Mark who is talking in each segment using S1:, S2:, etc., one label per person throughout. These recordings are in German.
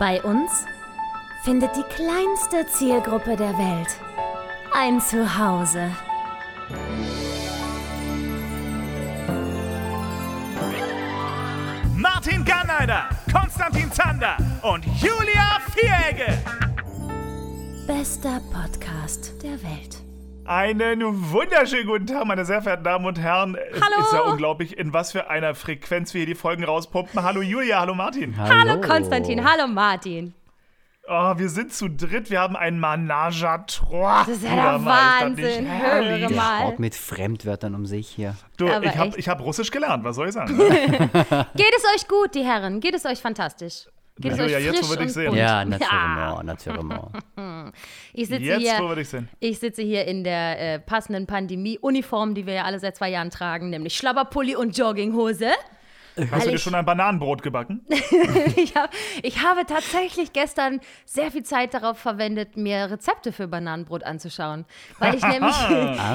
S1: Bei uns findet die kleinste Zielgruppe der Welt ein Zuhause.
S2: Martin Garneider, Konstantin Zander und Julia Vieregge.
S1: Bester Podcast der Welt.
S2: Einen wunderschönen guten Tag, meine sehr verehrten Damen und Herren. Es
S1: Hallo.
S2: ist ja unglaublich, in was für einer Frequenz wir hier die Folgen rauspumpen. Hallo Julia, hallo Martin.
S3: Hallo Konstantin, hallo Martin.
S2: Oh, wir sind zu dritt, wir haben ein Manage à trois.
S3: Das ist ja der Wahnsinn. Höre
S4: Der
S3: mal.
S4: haut mit Fremdwörtern um sich hier.
S2: Du,
S3: Aber
S2: ich habe hab Russisch gelernt, was soll ich sagen?
S3: Geht es euch gut, die Herren? Geht es euch fantastisch? Geht es
S2: Julia,
S3: euch
S2: jetzt, wo wir dich sehen.
S4: Ja, naturellement, naturellement.
S3: Ich sitze
S2: Jetzt, wo
S3: hier.
S2: wir dich sehen.
S3: Ich sitze hier in der äh, passenden Pandemie-Uniform, die wir ja alle seit zwei Jahren tragen, nämlich Schlabberpulli und Jogginghose.
S2: Hast du dir schon ein Bananenbrot gebacken?
S3: Ich, hab, ich habe tatsächlich gestern sehr viel Zeit darauf verwendet, mir Rezepte für Bananenbrot anzuschauen. Weil ich nämlich,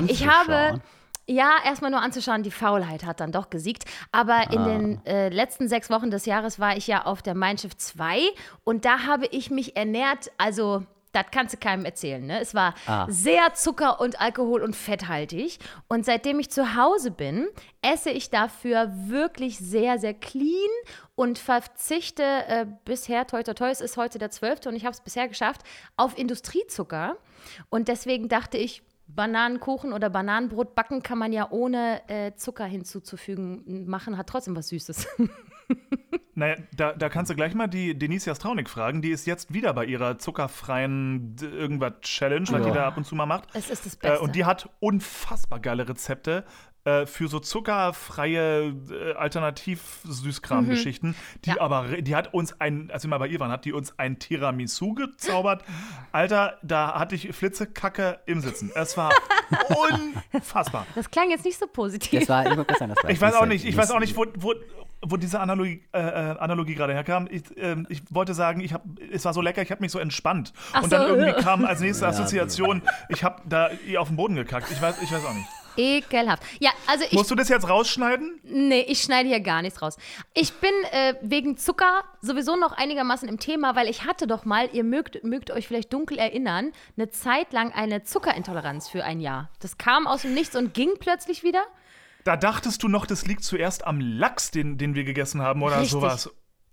S3: ich habe. Ja, erstmal nur anzuschauen, die Faulheit hat dann doch gesiegt. Aber in den äh, letzten sechs Wochen des Jahres war ich ja auf der Mein Schiff 2 und da habe ich mich ernährt, also das kannst du keinem erzählen. Ne? Es war
S4: Ah.
S3: sehr Zucker- und Alkohol- und fetthaltig. Und seitdem ich zu Hause bin, esse ich dafür wirklich sehr, sehr clean und verzichte äh, bisher, toi toi toi, es ist heute der 12. und ich habe es bisher geschafft, auf Industriezucker. Und deswegen dachte ich, Bananenkuchen oder Bananenbrot backen kann man ja ohne äh, Zucker hinzuzufügen machen, hat trotzdem was Süßes.
S2: Naja, da, da kannst du gleich mal die Denise Jastraunik fragen. Die ist jetzt wieder bei ihrer zuckerfreien irgendwas Challenge, was die da ab und zu mal macht.
S3: Es ist das
S2: Äh,
S3: Beste.
S2: und die hat unfassbar geile Rezepte äh, für so zuckerfreie äh, Alternativ-Süßkram-Geschichten. Die
S3: Ja.
S2: aber, die hat uns ein, als wir mal bei ihr waren, hat die uns ein Tiramisu gezaubert. Alter, da hatte ich Flitzekacke im Sitzen. Es war unfassbar.
S3: das klang jetzt nicht so positiv.
S4: Das war, ich, sagen, das war
S2: Ich weiß auch nicht, ich weiß auch nicht, wo, wo, wo diese Analogie, äh, äh, Analogie gerade herkam. Ich, ähm, ich wollte sagen, ich hab, es war so lecker, ich habe mich so entspannt.
S3: Ach
S2: und dann
S3: so.
S2: irgendwie kam als nächste Assoziation, ich habe da ihr auf den Boden gekackt. Ich weiß, ich weiß auch nicht.
S3: Ekelhaft. Ja, also ich
S2: Musst du das jetzt rausschneiden?
S3: Nee, ich schneide hier gar nichts raus. Ich bin äh, wegen Zucker sowieso noch einigermaßen im Thema, weil ich hatte doch mal, ihr mögt, mögt euch vielleicht dunkel erinnern, eine Zeit lang eine Zuckerintoleranz für ein Jahr. Das kam aus dem Nichts und ging plötzlich wieder.
S2: Da dachtest du noch, das liegt zuerst am Lachs, den, den wir gegessen haben oder
S3: Richtig.
S2: sowas.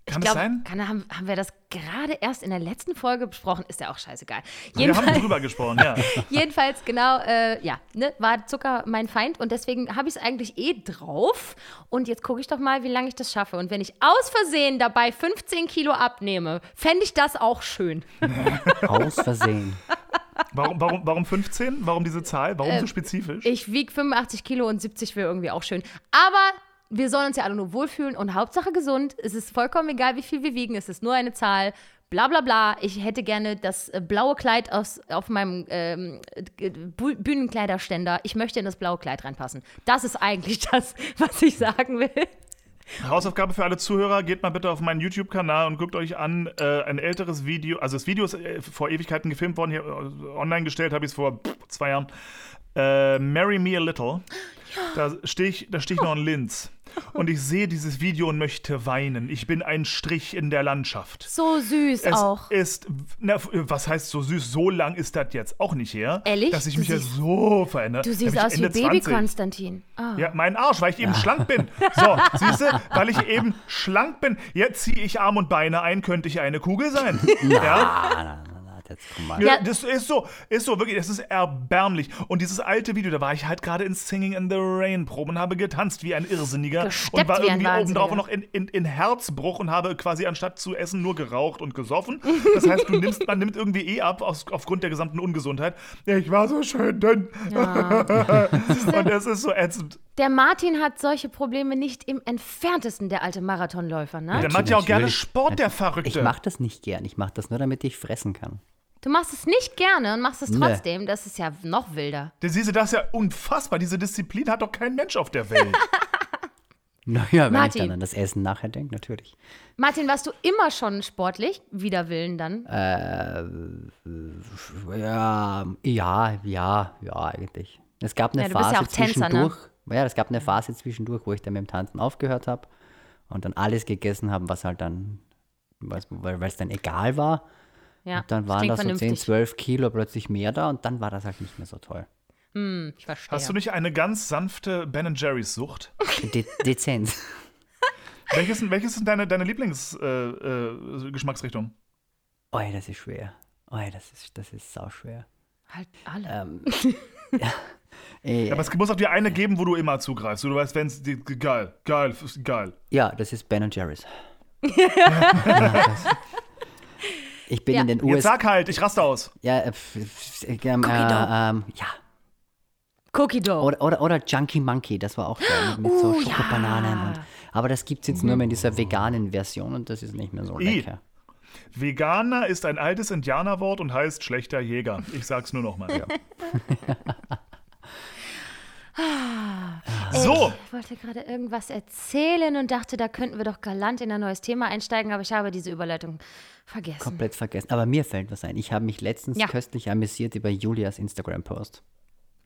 S2: Kann
S3: ich
S2: das sein?
S3: kann, haben, haben wir das gerade erst in der letzten Folge besprochen? Ist ja auch scheißegal.
S2: Wir haben
S3: Jedenfalls,
S2: drüber gesprochen, ja.
S3: jedenfalls genau, äh, ja, ne, war Zucker mein Feind und deswegen habe ich es eigentlich eh drauf. Und jetzt gucke ich doch mal, wie lange ich das schaffe. Und wenn ich aus Versehen dabei 15 Kilo abnehme, fände ich das auch schön.
S4: Aus Versehen.
S2: Warum, warum, warum 15? Warum diese Zahl? Warum so spezifisch?
S3: Ich wiege 85 Kilo und 70 wäre irgendwie auch schön. Aber wir sollen uns ja alle nur wohlfühlen und Hauptsache gesund. Es ist vollkommen egal, wie viel wir wiegen. Es ist nur eine Zahl. Bla bla bla. Ich hätte gerne das äh, blaue Kleid aus, auf meinem ähm, äh, Bühnenkleiderständer. Ich möchte in das blaue Kleid reinpassen. Das ist eigentlich das, was ich sagen will.
S2: Hausaufgabe für alle Zuhörer, geht mal bitte auf meinen YouTube-Kanal und guckt euch an, äh, ein älteres Video, also das Video ist äh, vor Ewigkeiten gefilmt worden, hier äh, online gestellt habe ich es vor zwei Jahren. Äh, Marry Me a Little. Da stehe ich, da steh ich noch in Linz. Und ich sehe dieses Video und möchte weinen. Ich bin ein Strich in der Landschaft.
S3: So süß
S2: Es
S3: auch.
S2: ist, na, was heißt so süß? So lang ist das jetzt auch nicht her,
S3: Ehrlich?
S2: dass ich
S3: Du
S2: mich ja
S3: siehst-
S2: so verändert.
S3: Du siehst aus wie
S2: Ende
S3: Baby
S2: 20.
S3: Konstantin. Ah.
S2: Ja, mein Arsch, weil ich eben schlank bin. So, siehst du, weil ich eben schlank bin. Jetzt ziehe ich Arm und Beine ein, könnte ich eine Kugel sein. Ja,
S4: na, jetzt komm mal.
S2: ja.
S3: Ja.
S2: das ist so, ist so, wirklich, das ist erbärmlich. Und dieses alte Video, da war ich halt gerade in Singing in the Rain Probe und habe getanzt wie ein Irrsinniger
S3: Gesteppt
S2: und war irgendwie obendrauf noch in, in, in Herzbruch und habe quasi anstatt zu essen nur geraucht und gesoffen. Das heißt, du nimmst, man nimmt irgendwie eh ab aus, aufgrund der gesamten Ungesundheit. Ich war so schön dünn. und es ist so ätzend.
S3: Der Martin hat solche Probleme nicht im entferntesten, der alte Marathonläufer, ne?
S2: Der macht ja auch gerne. Sport, der Verrückte.
S4: Ich mach das nicht gern. Ich mach das nur, damit ich fressen kann.
S3: Du machst es nicht gerne und machst es
S4: Nee.
S3: trotzdem. Das ist ja noch wilder.
S2: Der siehst du, das ist ja unfassbar. Diese Disziplin hat doch kein Mensch auf der Welt.
S4: Naja, wenn
S3: Martin.
S4: ich dann an das Essen nachher denke, natürlich.
S3: Martin, warst du immer schon sportlich? Wider Willen dann?
S4: Äh, Ja, ja, ja, ja, eigentlich. Es gab eine
S3: Ja, du bist
S4: Phase
S3: ja auch Tänzer, ne?
S4: zwischendurch. Ja, es gab eine Phase zwischendurch, wo ich dann mit dem Tanzen aufgehört habe und dann alles gegessen habe, was halt dann weil es dann egal war.
S3: Ja,
S4: Und dann waren da so 10,
S3: vernünftig.
S4: 12 Kilo plötzlich mehr da und dann war das halt nicht mehr so toll.
S3: Ich verstehe.
S2: Hast du nicht eine ganz sanfte Ben Jerry's Sucht?
S4: De dezent.
S2: welches, sind- welches sind deine, deine Lieblingsgeschmacksrichtungen? Äh, Geschmacksrichtungen?
S4: Oh, das ist schwer. Oh, das ist, das ist sau schwer.
S3: halt alle.
S4: Ähm, äh,
S2: Aber es muss auch dir eine geben, wo du immer zugreifst. Du weißt, wenn es geil, geil, geil.
S4: ja, das ist Ben Jerry's. Das- ich bin
S3: Ja.
S4: in den
S2: Jetzt
S4: USA.
S2: sag halt, ich raste aus.
S4: Ja, äh, ähm, äh, ähm, ja.
S3: Cookie Dough.
S4: Oder, oder, oder Junkie Monkey, das war auch geil. Mit, mit so
S3: Oh, ja.
S4: Schokobananen. Und, aber das gibt es jetzt nur mehr in dieser veganen Version und das ist nicht mehr so
S2: I.
S4: lecker.
S2: Veganer ist ein altes Indianerwort und heißt schlechter Jäger. Ich sag's nur nochmal. Ja. so,
S3: Ich wollte gerade irgendwas erzählen und dachte, da könnten wir doch galant in ein neues Thema einsteigen, aber ich habe diese Überleitung vergessen.
S4: Komplett vergessen. Aber mir fällt was ein. Ich habe mich letztens
S3: Ja.
S4: köstlich amüsiert über Julias Instagram-Post.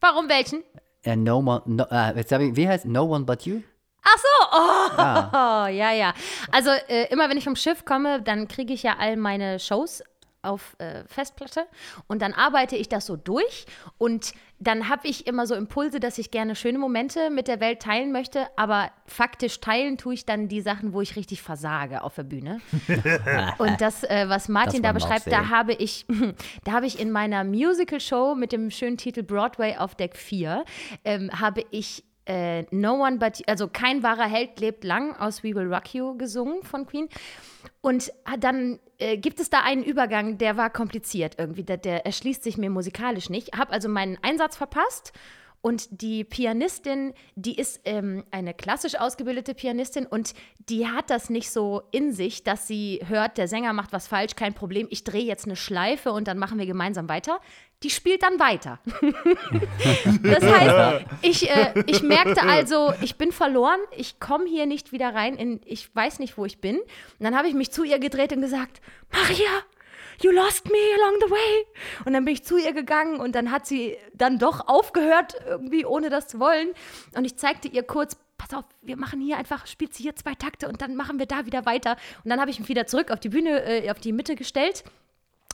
S3: Warum welchen?
S4: Äh, no one, no, äh, jetzt ich, wie heißt No One But You?
S3: Ach so, oh, oh ja, ja. Also äh, immer wenn ich vom Schiff komme, dann kriege ich ja all meine Shows auf äh, Festplatte. Und dann arbeite ich das so durch. Und dann habe ich immer so Impulse, dass ich gerne schöne Momente mit der Welt teilen möchte, aber faktisch teilen tue ich dann die Sachen, wo ich richtig versage auf der Bühne. und das, äh, was Martin da
S4: wir auch
S3: beschreibt, da habe ich, da habe ich in meiner Musical-Show mit dem schönen Titel Broadway auf Deck 4, ähm, habe ich äh, No One But You, also kein wahrer Held lebt lang aus We Will Rock You gesungen von Queen. Und ah, dann äh, gibt es da einen Übergang, der war kompliziert irgendwie, der, der erschließt sich mir musikalisch nicht. Habe also meinen Einsatz verpasst. Und die Pianistin, die ist ähm, eine klassisch ausgebildete Pianistin und die hat das nicht so in sich, dass sie hört, der Sänger macht was falsch, kein Problem, ich drehe jetzt eine Schleife und dann machen wir gemeinsam weiter. Die spielt dann weiter. das heißt, ich, äh, ich merkte also, ich bin verloren, ich komme hier nicht wieder rein, in, ich weiß nicht, wo ich bin. Und dann habe ich mich zu ihr gedreht und gesagt, Maria, you lost me along the way. Und dann bin ich zu ihr gegangen und dann hat sie dann doch aufgehört, irgendwie ohne das zu wollen. Und ich zeigte ihr kurz, pass auf, wir machen hier einfach, spielt sie hier zwei Takte und dann machen wir da wieder weiter. Und dann habe ich mich wieder zurück auf die Bühne, äh, auf die Mitte gestellt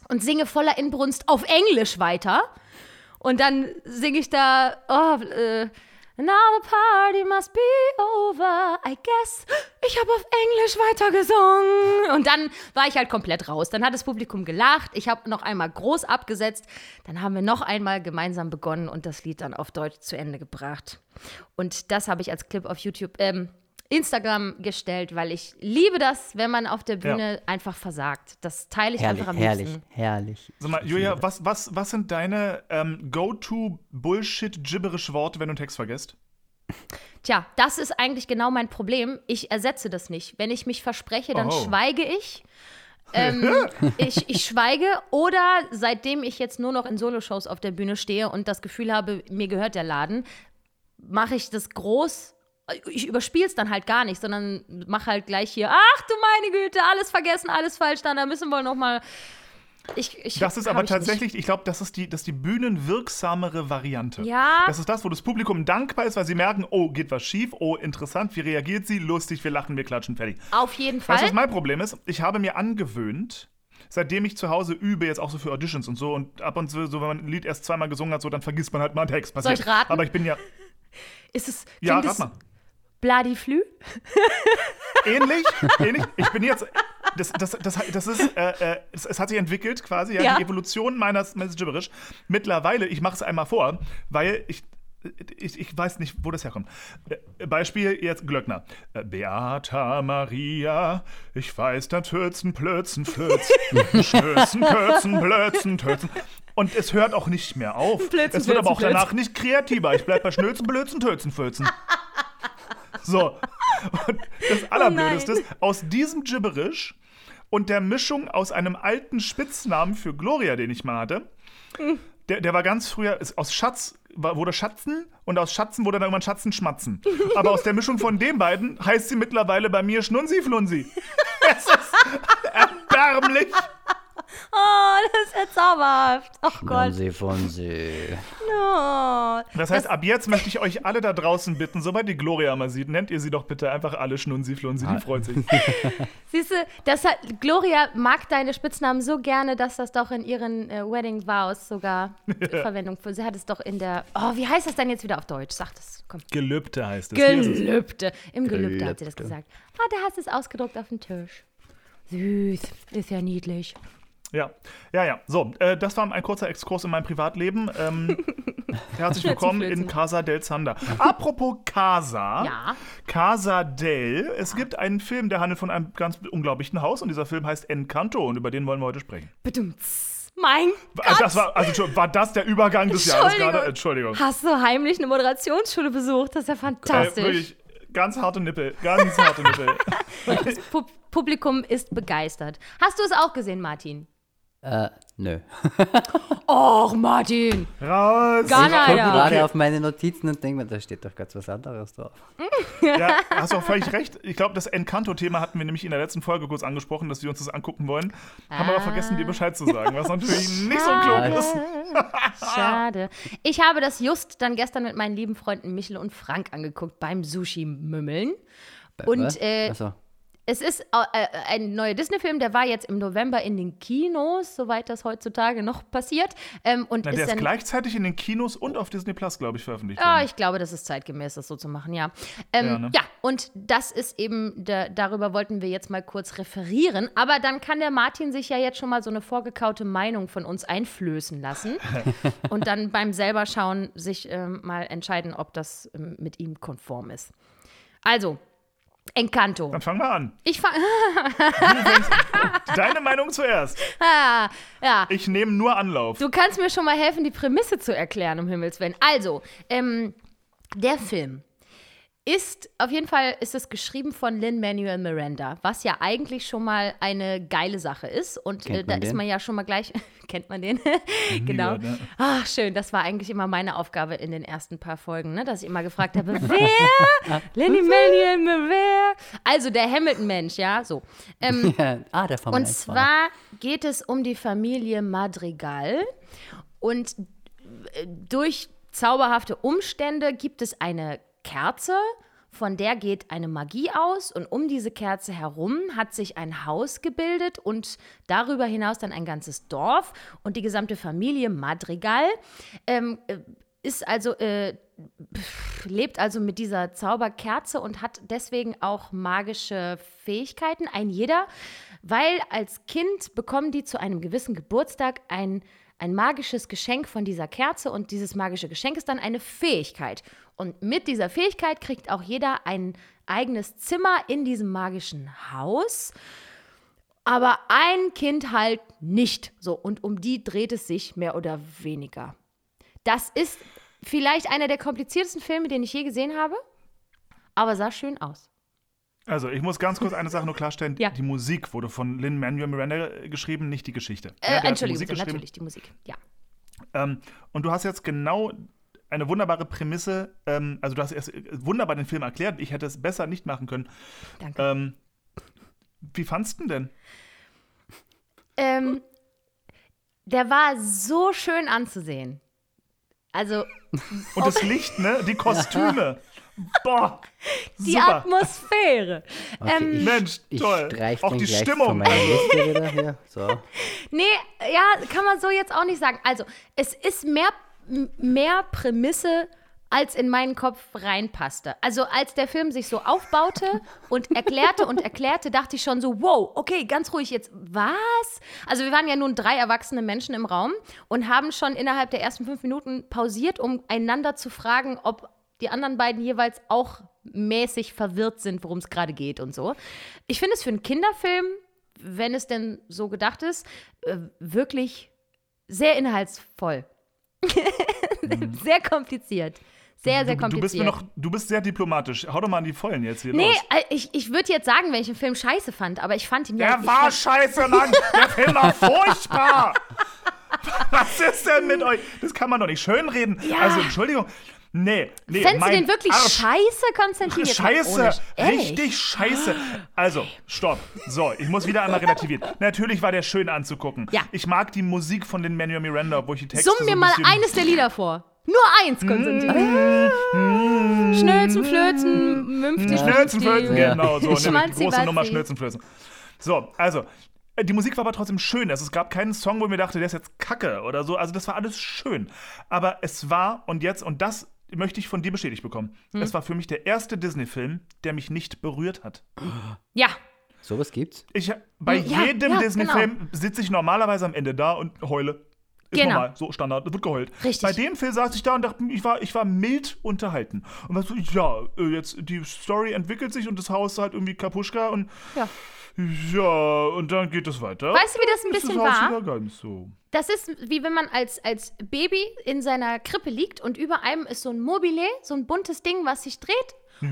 S3: und singe voller Inbrunst auf Englisch weiter. Und dann singe ich da, oh, äh, Now the party must be over, I guess. Ich habe auf Englisch weitergesungen. Und dann war ich halt komplett raus. Dann hat das Publikum gelacht. Ich habe noch einmal groß abgesetzt. Dann haben wir noch einmal gemeinsam begonnen und das Lied dann auf Deutsch zu Ende gebracht. Und das habe ich als Clip auf YouTube, ähm, Instagram gestellt, weil ich liebe das, wenn man auf der Bühne einfach versagt. Das teile ich
S4: Herrlich,
S3: einfach am
S4: herrlich,
S3: liebsten.
S4: herrlich.
S2: sag mal, Julia, was, was, was sind deine ähm, Go-To-Bullshit-Gibberish-Worte, wenn du einen Text vergisst?
S3: Tja, das ist eigentlich genau mein Problem. Ich ersetze das nicht. Wenn ich mich verspreche, dann
S2: Oh.
S3: schweige ich. Ähm, ich, ich schweige oder seitdem ich jetzt nur noch in Soloshows auf der Bühne stehe und das Gefühl habe, mir gehört der Laden, mache ich das groß. Ich überspiele es dann halt gar nicht, sondern mache halt gleich hier, ach du meine Güte, alles vergessen, alles falsch, dann da müssen wir noch mal. Ich, ich,
S2: Das ist aber
S3: ich nicht.
S2: tatsächlich, ich glaube, das ist die, das ist die bühnenwirksamere Variante.
S3: Ja.
S2: Das ist das, wo das Publikum dankbar ist, weil sie merken, oh, geht was schief, oh, interessant, wie reagiert sie, lustig, wir lachen, wir klatschen, fertig.
S3: Auf jeden Fall.
S2: Weißt du, was mein Problem ist? Ich habe mir angewöhnt, seitdem ich zu Hause übe, jetzt auch so für Auditions und so, und ab und zu, so, wenn man ein Lied erst zweimal gesungen hat, so, dann vergisst man halt mal einen Text. Passiert.
S3: Soll ich raten?
S2: Aber ich bin ja.
S3: ist es,
S2: Ja, rat mal.
S3: Bladiflü?
S2: Ähnlich, ähnlich. Ich bin jetzt. Das, das, das, das ist, äh, äh, es, es hat sich entwickelt quasi, ja,
S3: Ja.
S2: die Evolution meines, meines Gibberish. Mittlerweile, ich mache es einmal vor, weil ich, ich, ich weiß nicht, wo das herkommt. Äh, Beispiel jetzt Glöckner. Äh, Beata Maria, ich weiß, da Türzen, Plötzen, Flöz, Stößen, Kürzen, Blötzen, Tötzen. Und es hört auch nicht mehr auf.
S3: Blötzen,
S2: es wird aber auch danach nicht kreativer. Ich bleib bei Schnözen, Blözen, Tötzen, Fürzen. So. Und das Allerblödeste ist, aus diesem Gibberish und der Mischung aus einem alten Spitznamen für Gloria, den ich mal hatte, der, der war ganz früher, ist aus Schatz wurde Schatzen und aus Schatzen wurde dann irgendwann Schatzen Schmatzen. Aber aus der Mischung von den beiden heißt sie mittlerweile bei mir Schnunsi Flunsi. Es ist erbärmlich.
S3: Oh, das Zauberhaft. Oh Gott.
S4: Fonsi, Fonsi.
S3: Oh.
S2: Das heißt, ab jetzt möchte ich euch alle da draußen bitten, sobald die Gloria mal sieht, nennt ihr sie doch bitte einfach alle Schnunzi Flunsi, die freut sich.
S3: Siehst du, das hat, Gloria mag deine Spitznamen so gerne, dass das doch in ihren äh, Wedding Vows sogar Verwendung für. Sie hat es doch in der. Oh, wie heißt das denn jetzt wieder auf Deutsch? Sag das. Komm.
S2: Gelübde heißt es. Ist.
S3: Gelübde. Im Gelübde hat sie das
S4: Gelübde.
S3: gesagt. Ah, da hast du es ausgedruckt auf dem Tisch. Süß. Ist ja niedlich.
S2: Ja, ja, ja. So, äh, das war ein kurzer Exkurs in mein Privatleben. Ähm, herzlich willkommen in. Casa del Zander. Apropos Casa.
S3: Ja.
S2: Casa del. Es gibt einen Film, der handelt von einem ganz unglaublichen Haus und dieser Film heißt Encanto und über den wollen wir heute sprechen.
S3: Bedumts. Mein
S2: Also das war, also, war das der Übergang des Jahres gerade? Entschuldigung.
S3: Hast du heimlich eine Moderationsschule besucht? Das ist ja
S2: Äh,
S3: fantastisch.
S2: wirklich, ganz harte Nippel. Ganz harte Nippel.
S3: das Pu Publikum ist begeistert. Hast du es auch gesehen, Martin?
S4: Äh, nö.
S3: Och, Martin.
S2: Raus!
S3: Gar
S4: Ich gucke
S3: Ja.
S4: gerade
S2: Okay.
S4: auf meine Notizen und denke mir, da steht doch ganz was anderes drauf.
S2: Ja, hast auch völlig recht. Ich glaube, das Encanto-Thema hatten wir nämlich in der letzten Folge kurz angesprochen, dass wir uns das angucken wollen. Haben aber vergessen, dir Bescheid zu sagen, was natürlich nicht so klug ist.
S3: Schade. Ich habe das just dann gestern mit meinen lieben Freunden Michel und Frank angeguckt beim Sushi-Mümmeln. Und äh,
S4: Achso.
S3: Es ist äh, ein neuer Disney-Film, der war jetzt im November in den Kinos, soweit das heutzutage noch passiert. Ähm, und
S2: Na,
S3: ist
S2: der ist gleichzeitig in den Kinos und auf Disney Plus, glaube ich, veröffentlicht
S3: Ja,
S2: worden.
S3: ich glaube, das ist zeitgemäß, das so zu machen, ja. Ähm,
S2: Ja,
S3: ja,
S2: ne?
S3: und das ist eben, da, darüber wollten wir jetzt mal kurz referieren. Aber dann kann der Martin sich ja jetzt schon mal so eine vorgekaute Meinung von uns einflößen lassen und dann beim selber schauen sich ähm, mal entscheiden, ob das ähm, mit ihm konform ist. Also, Encanto.
S2: Dann fang mal an.
S3: Ich fange.
S2: Deine Meinung zuerst.
S3: Ah, ja.
S2: Ich nehme nur Anlauf.
S3: Du kannst mir schon mal helfen, die Prämisse zu erklären, um Himmels Willen. Also, ähm, der Film ist, auf jeden Fall ist es geschrieben von Lin-Manuel Miranda, was ja eigentlich schon mal eine geile Sache ist. Und äh, da
S4: man
S3: ist
S4: den?
S3: man ja schon mal gleich, kennt man den? genau.
S2: gehört, ne?
S3: Ach, schön, das war eigentlich immer meine Aufgabe in den ersten paar Folgen, ne? dass ich immer gefragt habe, wer? Lin-Manuel Miranda? Also der Hamilton-Mensch, ja, so. Ähm,
S4: ah, der Formel
S3: und
S4: 1 -Fahrer.
S3: zwar geht es um die Familie Madrigal. Und äh, durch zauberhafte Umstände gibt es eine Kerze, von der geht eine Magie aus. Und um diese Kerze herum hat sich ein Haus gebildet und darüber hinaus dann ein ganzes Dorf. Und die gesamte Familie Madrigal ähm, äh, ist also. Äh, lebt also mit dieser Zauberkerze und hat deswegen auch magische Fähigkeiten, ein jeder, weil als Kind bekommen die zu einem gewissen Geburtstag ein, ein magisches Geschenk von dieser Kerze und dieses magische Geschenk ist dann eine Fähigkeit. Und mit dieser Fähigkeit kriegt auch jeder ein eigenes Zimmer in diesem magischen Haus. Aber ein Kind halt nicht. So, und um die dreht es sich mehr oder weniger. Das ist vielleicht einer der kompliziertesten Filme, den ich je gesehen habe, aber sah schön aus.
S2: Also, ich muss ganz kurz eine Sache nur klarstellen.
S3: Ja.
S2: Die Musik wurde von Lin-Manuel Miranda geschrieben, nicht die Geschichte.
S3: Äh,
S2: Ja, die
S3: Entschuldigung,
S2: geschrieben.
S3: natürlich, die Musik. Ja.
S2: Ähm, und du hast jetzt genau eine wunderbare Prämisse, ähm, also du hast erst wunderbar den Film erklärt, ich hätte es besser nicht machen können.
S3: Danke.
S2: Ähm, wie fandst du denn?
S3: Ähm, der war so schön anzusehen. Also
S2: Und das Licht, ne? Die Kostüme. Boah,
S3: die
S2: super.
S3: Atmosphäre.
S4: Okay,
S3: ähm,
S4: ich,
S2: Mensch,
S4: ich
S2: toll. Auch die Stimmung.
S4: von. So.
S3: Nee, ja, kann man so jetzt auch nicht sagen. Also, es ist mehr, mehr Prämisse, als in meinen Kopf reinpasste. Also, als der Film sich so aufbaute und erklärte und erklärte, dachte ich schon so, wow, okay, ganz ruhig jetzt, was? Also, wir waren ja nun drei erwachsene Menschen im Raum und haben schon innerhalb der ersten fünf Minuten pausiert, um einander zu fragen, ob die anderen beiden jeweils auch mäßig verwirrt sind, worum es gerade geht und so. Ich finde es für einen Kinderfilm, wenn es denn so gedacht ist, äh, wirklich sehr inhaltsvoll. sehr kompliziert. Sehr, sehr
S2: Du, du,
S3: kompliziert.
S2: bist mir noch, du bist sehr diplomatisch. Hau doch mal an die Vollen jetzt hier
S3: Nee,
S2: los.
S3: äh, ich, ich würde jetzt sagen, wenn ich einen Film scheiße fand, aber ich fand ihn ja.
S2: Der war
S3: fand,
S2: scheiße, Mann! Der Film war furchtbar! Was ist denn mit euch? Das kann man doch nicht schönreden.
S3: Ja.
S2: Also, Entschuldigung. Nee, nee.
S3: Fändest du den wirklich
S2: Arsch.
S3: scheiße, Konstantin?
S2: Scheiße, richtig scheiße. Also, stopp. So, ich muss wieder einmal relativieren. Natürlich war der schön anzugucken.
S3: Ja.
S2: Ich mag die Musik von den Manuel Miranda, obwohl ich die Texte
S3: Summ
S2: so
S3: mir
S2: ein
S3: mal eines der Lieder vor. Nur eins, Konstantin. Schnölzen, Flözen, Mümpfti,
S2: Schnölzenflözen,
S4: Ja.
S2: genau, so, die
S3: Schmanzi,
S2: große Nummer
S3: Bazzi.
S2: Schnölzenflözen. So, also, äh, die Musik war aber trotzdem schön. Also, es gab keinen Song, wo ich mir dachte, der ist jetzt kacke oder so. Also, das war alles schön. Aber es war, und jetzt, und das möchte ich von dir bestätigt bekommen,
S3: Hm.
S2: es war für mich der erste Disney-Film, der mich nicht berührt hat.
S3: Ja,
S4: Sowas gibt's?
S2: Ich, bei
S3: Ja,
S2: jedem
S3: ja,
S2: Disney-Film sitze ich normalerweise am Ende da und heule. Ist
S3: Genau.
S2: normal, so Standard, wird geheult.
S3: Richtig.
S2: Bei dem Film saß ich da und dachte, ich war, ich war mild unterhalten. Und was so, ja, äh, jetzt die Story entwickelt sich und das Haus ist halt irgendwie Kapuschka und
S3: ja.
S2: ja, und dann geht es weiter.
S3: Weißt du, wie das ein bisschen
S2: Haus
S3: war?
S2: wieder ganz so.
S3: Das ist wie wenn man als, als Baby in seiner Krippe liegt und über einem ist so ein Mobile, so ein buntes Ding, was sich dreht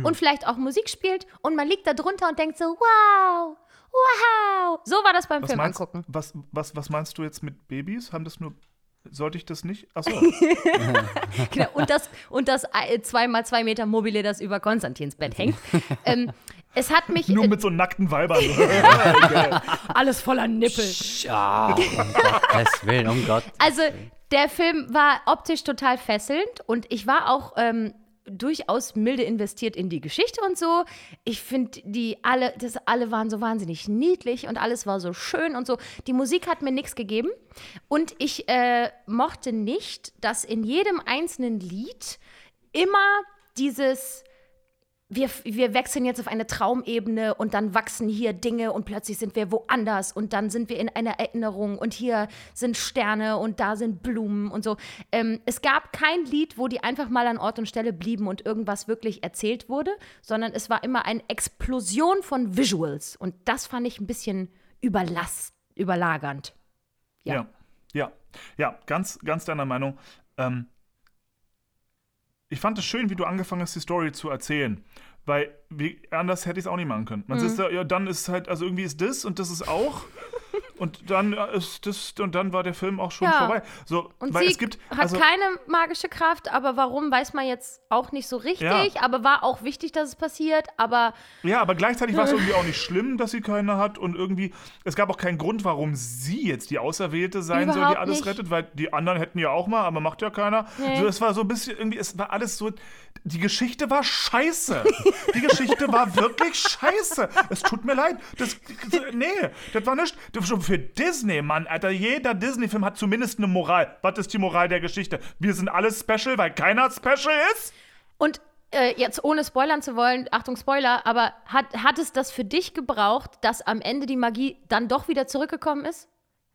S3: und vielleicht auch Musik spielt und man liegt da drunter und denkt so, wow, wow. So war das beim
S2: Was
S3: Film
S2: meinst,
S3: angucken.
S2: was, was, was meinst du jetzt mit Babys? Haben das nur. Sollte ich das nicht? Achso.
S3: Genau. Und das, und das äh, zweimal zwei Meter Mobile, das über Konstantins Bett hängt. ähm, es hat mich
S2: nur
S3: äh,
S2: mit so nackten Weibern.
S3: alles voller Nippel.
S4: Ja, um Gottes Willen, um Gott.
S3: Also der Film war optisch total fesselnd und ich war auch ähm, durchaus milde investiert in die Geschichte und so. Ich finde, die alle, das alle waren so wahnsinnig niedlich und alles war so schön und so. Die Musik hat mir nichts gegeben und ich äh, mochte nicht, dass in jedem einzelnen Lied immer dieses wir, wir wechseln jetzt auf eine Traumebene und dann wachsen hier Dinge und plötzlich sind wir woanders und dann sind wir in einer Erinnerung und hier sind Sterne und da sind Blumen und so. Ähm, es gab kein Lied, wo die einfach mal an Ort und Stelle blieben und irgendwas wirklich erzählt wurde, sondern es war immer eine Explosion von Visuals und das fand ich ein bisschen überlast, überlagernd. Ja.
S2: Ja. ja, ja, ganz, ganz deiner Meinung. Ähm, ich fand es schön, wie du angefangen hast, die Story zu erzählen. Weil wie, anders hätte ich es auch nicht machen können.
S3: Mhm.
S2: Man sitzt da, ja, dann ist halt, also irgendwie ist das und das ist auch. Und dann äh, ist das, und dann war der Film auch schon
S3: Ja.
S2: vorbei. So,
S3: Und
S2: weil
S3: sie
S2: es gibt,
S3: hat
S2: also,
S3: keine magische Kraft, aber warum, weiß man jetzt auch nicht so richtig.
S2: Ja.
S3: Aber war auch wichtig, dass es passiert. Aber
S2: Ja, aber gleichzeitig war es irgendwie auch nicht schlimm, dass sie keine hat und irgendwie, es gab auch keinen Grund, warum sie jetzt die Auserwählte sein soll, die
S3: Überhaupt
S2: alles
S3: nicht.
S2: rettet, weil die anderen hätten ja auch mal, aber macht ja keiner.
S3: Nee.
S2: So, es war so ein bisschen irgendwie, es war alles so, die Geschichte war scheiße. die Geschichte war wirklich scheiße. Es tut mir leid. Das, nee, das war nicht, das für Disney, Mann, Alter, jeder Disney-Film hat zumindest eine Moral. Was ist die Moral der Geschichte? Wir sind alle special, weil keiner special ist?
S3: Und äh, jetzt ohne spoilern zu wollen, Achtung Spoiler, aber hat, hat es das für dich gebraucht, dass am Ende die Magie dann doch wieder zurückgekommen ist?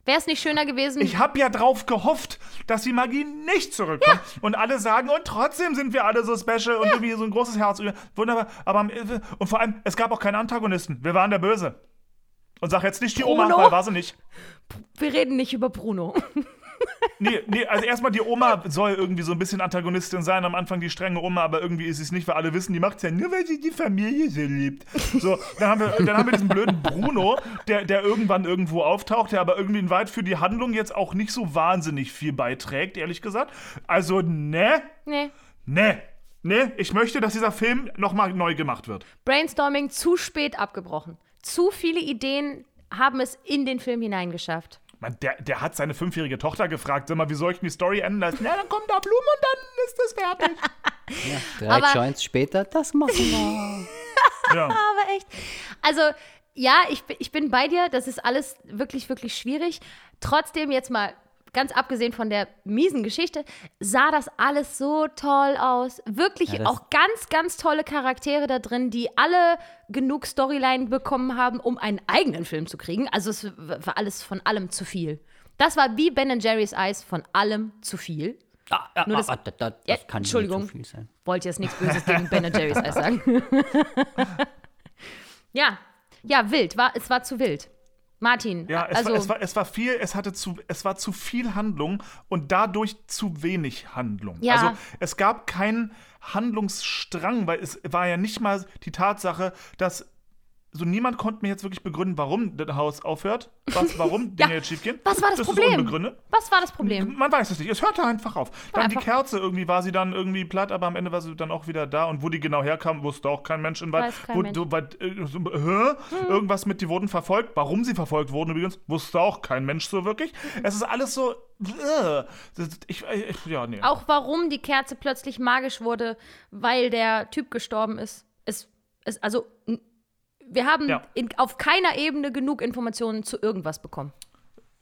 S3: Wäre es nicht schöner gewesen?
S2: Ich habe ja drauf gehofft, dass die Magie nicht zurückkommt. Und alle sagen, und trotzdem sind wir alle so special und irgendwie so ein großes Herz. Wunderbar. Aber und vor allem, es gab auch keine Antagonisten. Wir waren der Böse. Und sag jetzt nicht die Oma,
S3: Bruno?
S2: weil war sie nicht.
S3: Wir reden nicht über Bruno.
S2: Nee, nee, also erstmal die Oma soll irgendwie so ein bisschen Antagonistin sein, am Anfang die strenge Oma, aber irgendwie ist sie es nicht, weil alle wissen, die macht es ja nur, weil sie die Familie so liebt. So, dann haben wir, dann haben wir diesen blöden Bruno, der, der irgendwann irgendwo auftaucht, der aber irgendwie in weit für die Handlung jetzt auch nicht so wahnsinnig viel beiträgt, ehrlich gesagt. Also, ne,
S3: nee.
S2: ne, ne, ich möchte, dass dieser Film nochmal neu gemacht wird.
S3: Brainstorming zu spät abgebrochen. Zu viele Ideen haben es in den Film hineingeschafft.
S2: Man, der, der hat seine fünfjährige Tochter gefragt, sag mal, wie soll ich denn die Story enden lassen? Na, dann kommen da Blumen und dann ist das fertig.
S4: Drei
S3: Aber-
S4: Joints später, das machen wir.
S2: Ja.
S3: Aber echt. Also, ja, ich, bin- ich bin bei dir. Das ist alles wirklich, wirklich schwierig. Trotzdem, jetzt mal ganz abgesehen von der miesen Geschichte, sah das alles so toll aus. Wirklich
S4: Ja,
S3: auch ganz, ganz tolle Charaktere da drin, die alle genug Storyline bekommen haben, um einen eigenen Film zu kriegen. Also, es war alles von allem zu viel. Das war wie Ben Jerry's Eis von allem zu viel.
S4: Ah, ah,
S3: Nur das-
S4: ah, das, das, kann nicht
S3: Entschuldigung.
S4: zu viel sein.
S3: Wollte jetzt nichts Böses gegen Ben Jerry's Eis sagen. ja, ja, wild. War, es war zu wild. Martin,
S2: Ja, es,
S3: also
S2: war, es, war, es war viel, es hatte zu, es war zu viel Handlung und dadurch zu wenig Handlung.
S3: Ja.
S2: Also es gab keinen Handlungsstrang, weil es war ja nicht mal die Tatsache, dass so niemand konnte mir jetzt wirklich begründen, warum das Haus aufhört, was, warum Dinge jetzt schief gehen.
S3: was war das
S2: das
S3: Problem?
S2: Ist unbegründet.
S3: Was war das Problem?
S2: Man weiß es nicht. Es hörte einfach auf. Dann die
S3: einfach-
S2: Kerze, irgendwie war sie dann irgendwie platt, aber am Ende war sie dann auch wieder da. Und wo die genau herkam, wusste auch kein Mensch in
S3: kein
S2: Wo,
S3: Mensch.
S2: weit, äh, hä? Irgendwas mit, die wurden verfolgt. Warum sie verfolgt wurden übrigens, wusste auch kein Mensch so wirklich. Es ist alles so. Äh, das- ich, ich, ja, nee.
S3: Auch warum die Kerze plötzlich magisch wurde, weil der Typ gestorben ist. ist, ist also, wir haben
S2: Ja.
S3: in, auf keiner Ebene genug Informationen zu irgendwas bekommen.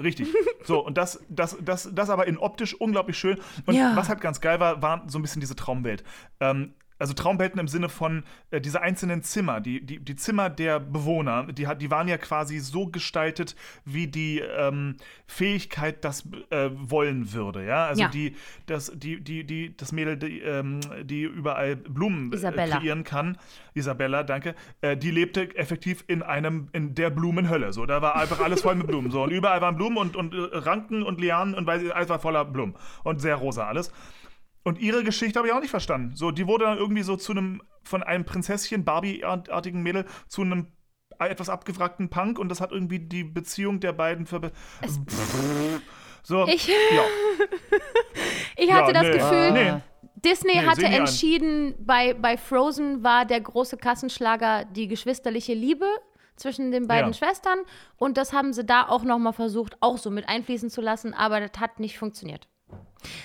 S2: Richtig. So, und das, das, das, das aber in optisch unglaublich schön. Und
S3: Ja.
S2: was halt ganz geil war, war so ein bisschen diese Traumwelt. Ähm, also Traumwelten im Sinne von äh, diese einzelnen Zimmer, die, die, die Zimmer der Bewohner, die, die waren ja quasi so gestaltet, wie die ähm, Fähigkeit das äh, wollen würde. Ja, also
S3: Ja.
S2: die, das, die, die, die, das Mädel, die, ähm, die überall Blumen äh,
S3: Isabella.
S2: kreieren kann, Isabella, danke, äh, die lebte effektiv in einem, in der Blumenhölle. So, da war einfach alles voll mit Blumen. So, und überall waren Blumen und, und äh, Ranken und Lianen und weiß- alles war voller Blumen. Und sehr rosa alles. Und ihre Geschichte habe ich auch nicht verstanden. So, die wurde dann irgendwie so zu einem, von einem Prinzesschen, Barbie-artigen Mädel, zu einem etwas abgewrackten Punk und das hat irgendwie die Beziehung der beiden verbe so,
S3: Ich-
S2: ja.
S3: Ich hatte
S2: Ja,
S3: das
S2: nee.
S3: Gefühl,
S2: Nee.
S3: Disney
S2: Nee,
S3: hatte entschieden, bei, bei Frozen war der große Kassenschlager die geschwisterliche Liebe zwischen den beiden
S2: Ja.
S3: Schwestern und das haben sie da auch nochmal versucht, auch so mit einfließen zu lassen, aber das hat nicht funktioniert.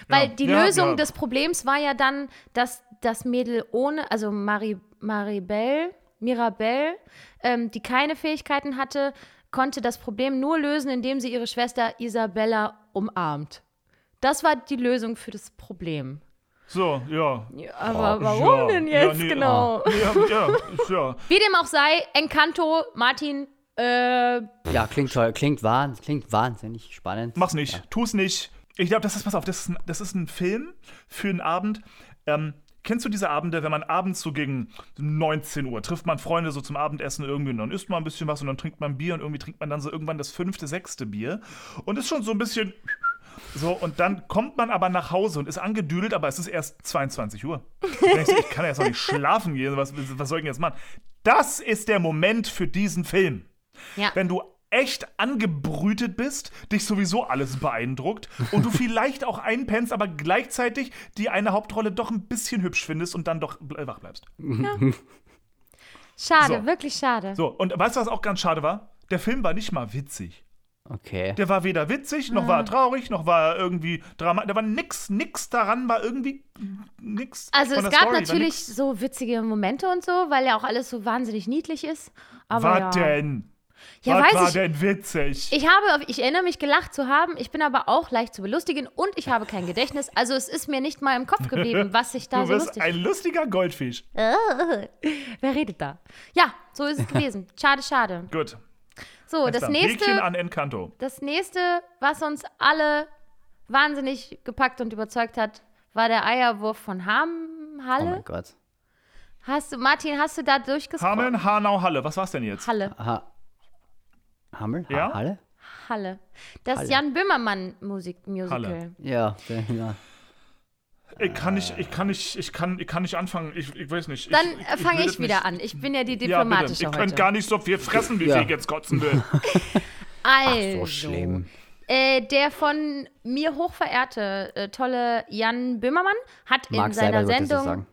S3: Weil
S2: Ja.
S3: die
S2: Ja,
S3: Lösung
S2: ja.
S3: des Problems war ja dann, dass das Mädel ohne, also Mari, Maribel, Mirabelle, ähm, die keine Fähigkeiten hatte, konnte das Problem nur lösen, indem sie ihre Schwester Isabella umarmt. Das war die Lösung für das Problem.
S2: So, ja.
S3: Ja, aber warum
S2: ja,
S3: denn
S2: ja,
S3: jetzt
S2: nee,
S3: genau?
S2: Ja, ja, ja.
S3: Wie dem auch sei, Encanto, Martin, äh,
S4: Ja, klingt toll, klingt, wahn, klingt wahnsinnig spannend.
S2: Mach's nicht, tu's nicht. Ich glaube, das ist, pass auf, das ist, ein, das ist ein Film für einen Abend. Ähm, kennst du diese Abende, wenn man abends so gegen 19 Uhr trifft man Freunde so zum Abendessen irgendwie und dann isst man ein bisschen was und dann trinkt man Bier und irgendwie trinkt man dann so irgendwann das fünfte, sechste Bier und ist schon so ein bisschen so und dann kommt man aber nach Hause und ist angedüdelt, aber es ist erst 22 Uhr. Denkst, ich kann ja jetzt noch nicht schlafen gehen, was, was soll ich denn jetzt machen? Das ist der Moment für diesen Film
S3: ja.
S2: wenn du echt angebrütet bist, dich sowieso alles beeindruckt und du vielleicht auch einpennst, aber gleichzeitig die eine Hauptrolle doch ein bisschen hübsch findest und dann doch ble- wach bleibst.
S3: Schade,
S2: So.
S3: wirklich schade.
S2: So, und weißt du, was auch ganz schade war? Der Film war nicht mal witzig.
S4: Okay.
S2: Der war weder witzig, noch war er traurig, noch war er irgendwie dramatisch. Da war nix, nix daran, war irgendwie nix.
S3: Also
S2: von
S3: es
S2: der
S3: gab
S2: Story,
S3: natürlich so witzige Momente und so, weil ja auch alles so wahnsinnig niedlich ist. Aber
S2: Was
S3: ja.
S2: denn?
S3: Ja,
S2: was
S3: weiß
S2: war
S3: ich-
S2: denn witzig?
S3: Ich habe, ich erinnere mich gelacht zu haben, ich bin aber auch leicht zu belustigen und ich habe kein Gedächtnis. Also es ist mir nicht mal im Kopf geblieben, was ich da
S2: du
S3: so
S2: bist
S3: lustig
S2: ein lustiger Goldfisch.
S3: Wer redet da? Ja, so ist es gewesen. Schade, schade.
S2: Gut.
S3: So, das
S2: Dann Häkchen
S3: nächste,
S2: an Encanto.
S3: das nächste, was uns alle wahnsinnig gepackt und überzeugt hat, war der Eierwurf von Ham
S4: Oh
S3: Halle.
S4: mein Gott.
S3: hast du, Martin, hast du da durchgescrollt?
S2: Hameln, Hanau, Halle. Was war's denn jetzt?
S3: Halle.
S4: Aha. Hammel? Ha
S2: Ja?
S4: Halle?
S3: Halle. Das
S4: Halle.
S3: Jan Böhmermann Musik Musical.
S2: Halle.
S4: Ja, der, ja.
S2: Ich kann nicht, ich kann nicht, ich kann, ich kann nicht anfangen. Ich, ich weiß nicht.
S3: Dann
S2: ich,
S3: äh, fange
S2: will
S3: ich
S2: das
S3: wieder
S2: nicht.
S3: an. Ich bin ja die
S2: Ja, bitte.
S3: diplomatische
S2: Ihr könnt gar nicht so viel fressen, wie
S4: Ja.
S2: viel ich jetzt kotzen will.
S3: also,
S4: So schlimm.
S3: Äh, der von mir hochverehrte, äh, tolle Jan Böhmermann hat in
S4: Mark
S3: seiner
S4: ich
S3: Sendung,
S4: sagen.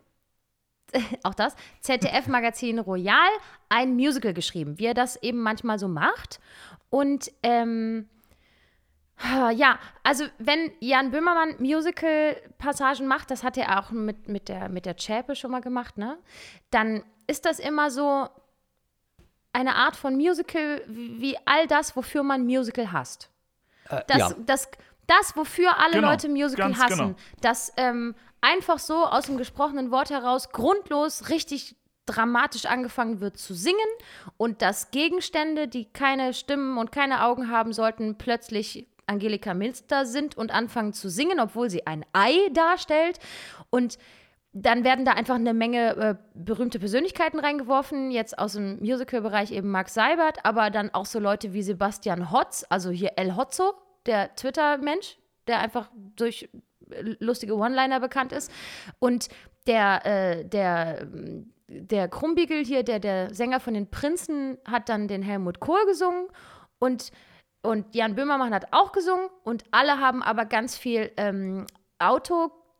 S3: auch das, ZDF-Magazin Royal, ein Musical geschrieben, wie er das eben manchmal so macht. Und ähm, ja, also wenn Jan Böhmermann Musical-Passagen macht, das hat er auch mit, mit der, mit der Zschäpe schon mal gemacht, ne? Dann ist das immer so eine Art von Musical wie wie all das, wofür man Musical hasst.
S4: Äh,
S3: Das,
S4: ja.
S3: das, das, wofür alle
S2: Genau,
S3: Leute Musical hassen.
S2: genau.
S3: Das ähm, einfach so aus dem gesprochenen Wort heraus grundlos richtig dramatisch angefangen wird zu singen und dass Gegenstände, die keine Stimmen und keine Augen haben sollten, plötzlich Angelika Milster sind und anfangen zu singen, obwohl sie ein Ei darstellt. Und dann werden da einfach eine Menge äh, berühmte Persönlichkeiten reingeworfen, jetzt aus dem Musical-Bereich eben Mark Seibert, aber dann auch so Leute wie Sebastian Hotz, also hier El Hotzo, der Twitter-Mensch, der einfach durch äh, lustige One-Liner bekannt ist. Und der, äh, der ähm, der Krumbiegel hier, der, der Sänger von den Prinzen, hat dann den Helmut Kohl gesungen und, und Jan Böhmermann hat auch gesungen und alle haben aber ganz viel ähm,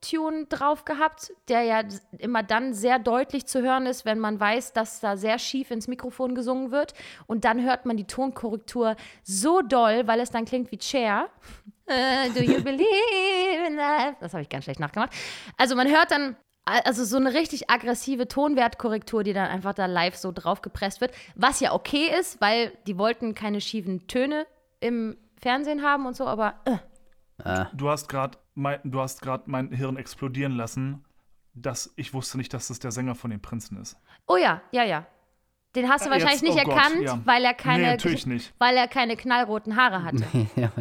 S3: Autotune drauf gehabt, der ja immer dann sehr deutlich zu hören ist, wenn man weiß, dass da sehr schief ins Mikrofon gesungen wird. Und dann hört man die Tonkorrektur so doll, weil es dann klingt wie Cher. Äh, do you believe in life? Das habe ich ganz schlecht nachgemacht. Also man hört dann also so eine richtig aggressive Tonwertkorrektur, die dann einfach da live so draufgepresst wird. Was ja okay ist, weil die wollten keine schiefen Töne im Fernsehen haben und so, aber äh.
S2: Du hast gerade mein, du hast gerade mein Hirn explodieren lassen, dass ich wusste nicht, dass das der Sänger von den Prinzen ist.
S3: Oh ja, ja, ja. Den hast du
S2: Äh,
S3: wahrscheinlich
S2: jetzt-
S3: nicht
S2: oh Gott,
S3: erkannt,
S2: ja.
S3: weil er keine
S2: Nee, natürlich nicht.
S3: weil er keine knallroten Haare hatte.
S4: ja.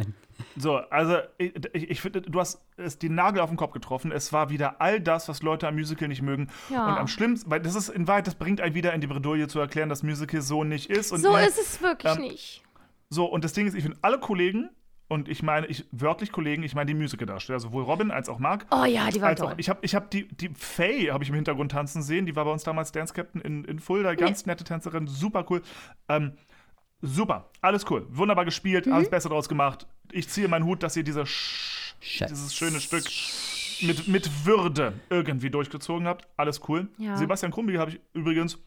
S2: So, also ich, ich, finde, du hast es die Nagel auf den Kopf getroffen. Es war wieder all das, was Leute am Musical nicht mögen.
S3: Ja.
S2: Und am schlimmsten, weil das ist in Wahrheit, das bringt einen wieder in die Bredouille zu erklären, dass Musical so nicht ist. Und
S3: so
S2: ne,
S3: ist es wirklich
S2: ähm,
S3: nicht.
S2: So, und das Ding ist, ich finde alle Kollegen, und ich meine, ich wörtlich Kollegen, ich meine die Musical-Darsteller, sowohl Robin als auch Mark.
S3: Oh ja, die waren
S2: als auch,
S3: toll.
S2: ich habe ich hab die, die Faye, habe ich im Hintergrund tanzen sehen, die war bei uns damals Dance Captain in, in Fulda, ganz nette Tänzerin, super cool. Ähm, super, alles cool, wunderbar
S3: Mhm.
S2: gespielt, alles besser draus gemacht. Ich ziehe meinen Hut, dass ihr diese dieses schöne Stück mit, mit Würde irgendwie durchgezogen habt. Alles cool.
S3: Ja.
S2: Sebastian Krumbiegel habe ich übrigens,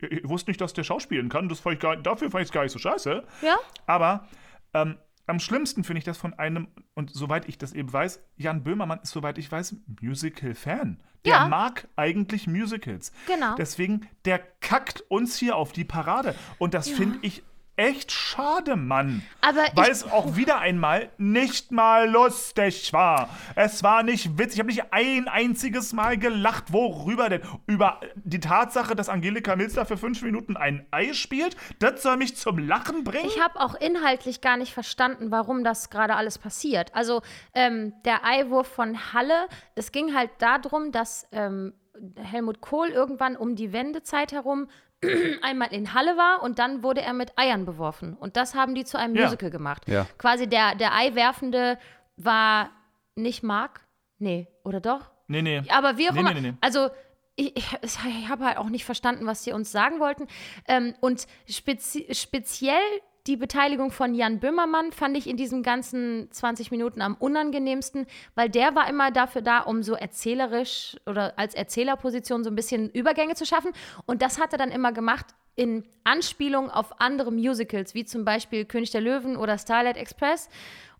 S2: ich, ich wusste nicht, dass der schauspielen kann. Das fand ich gar, dafür fand ich es gar nicht so scheiße.
S3: Ja?
S2: Aber ähm, am schlimmsten finde ich das von einem, und soweit ich das eben weiß, Jan Böhmermann ist, soweit ich weiß, Musical-Fan. Der
S3: Ja.
S2: mag eigentlich Musicals.
S3: Genau.
S2: Deswegen, der kackt uns hier auf die Parade. Und das finde ich echt schade, Mann.
S3: Aber
S2: Weil es auch wieder einmal nicht mal lustig war. Es war nicht witzig. Ich habe nicht ein einziges Mal gelacht. Worüber denn? Über die Tatsache, dass Angelika Milster für fünf Minuten ein Ei spielt? Das soll mich zum Lachen bringen?
S3: Ich habe auch inhaltlich gar nicht verstanden, warum das gerade alles passiert. Also ähm, der Eiwurf von Halle, es ging halt darum, dass ähm, Helmut Kohl irgendwann um die Wendezeit herum einmal in Halle war und dann wurde er mit Eiern beworfen. Und das haben die zu einem
S2: Ja.
S3: Musical gemacht.
S4: Ja.
S3: Quasi der, der Eiwerfende war nicht Mark? Nee, oder doch?
S2: nee, nee.
S3: Aber wie auch
S2: Nee,
S3: immer.
S2: nee, nee.
S3: Also, ich, ich, ich habe halt auch nicht verstanden, was sie uns sagen wollten. Ähm, und spezi speziell die Beteiligung von Jan Böhmermann fand ich in diesen ganzen 20 Minuten am unangenehmsten, weil der war immer dafür da, um so erzählerisch oder als Erzählerposition so ein bisschen Übergänge zu schaffen. Und das hat er dann immer gemacht in Anspielung auf andere Musicals, wie zum Beispiel König der Löwen oder Starlight Express.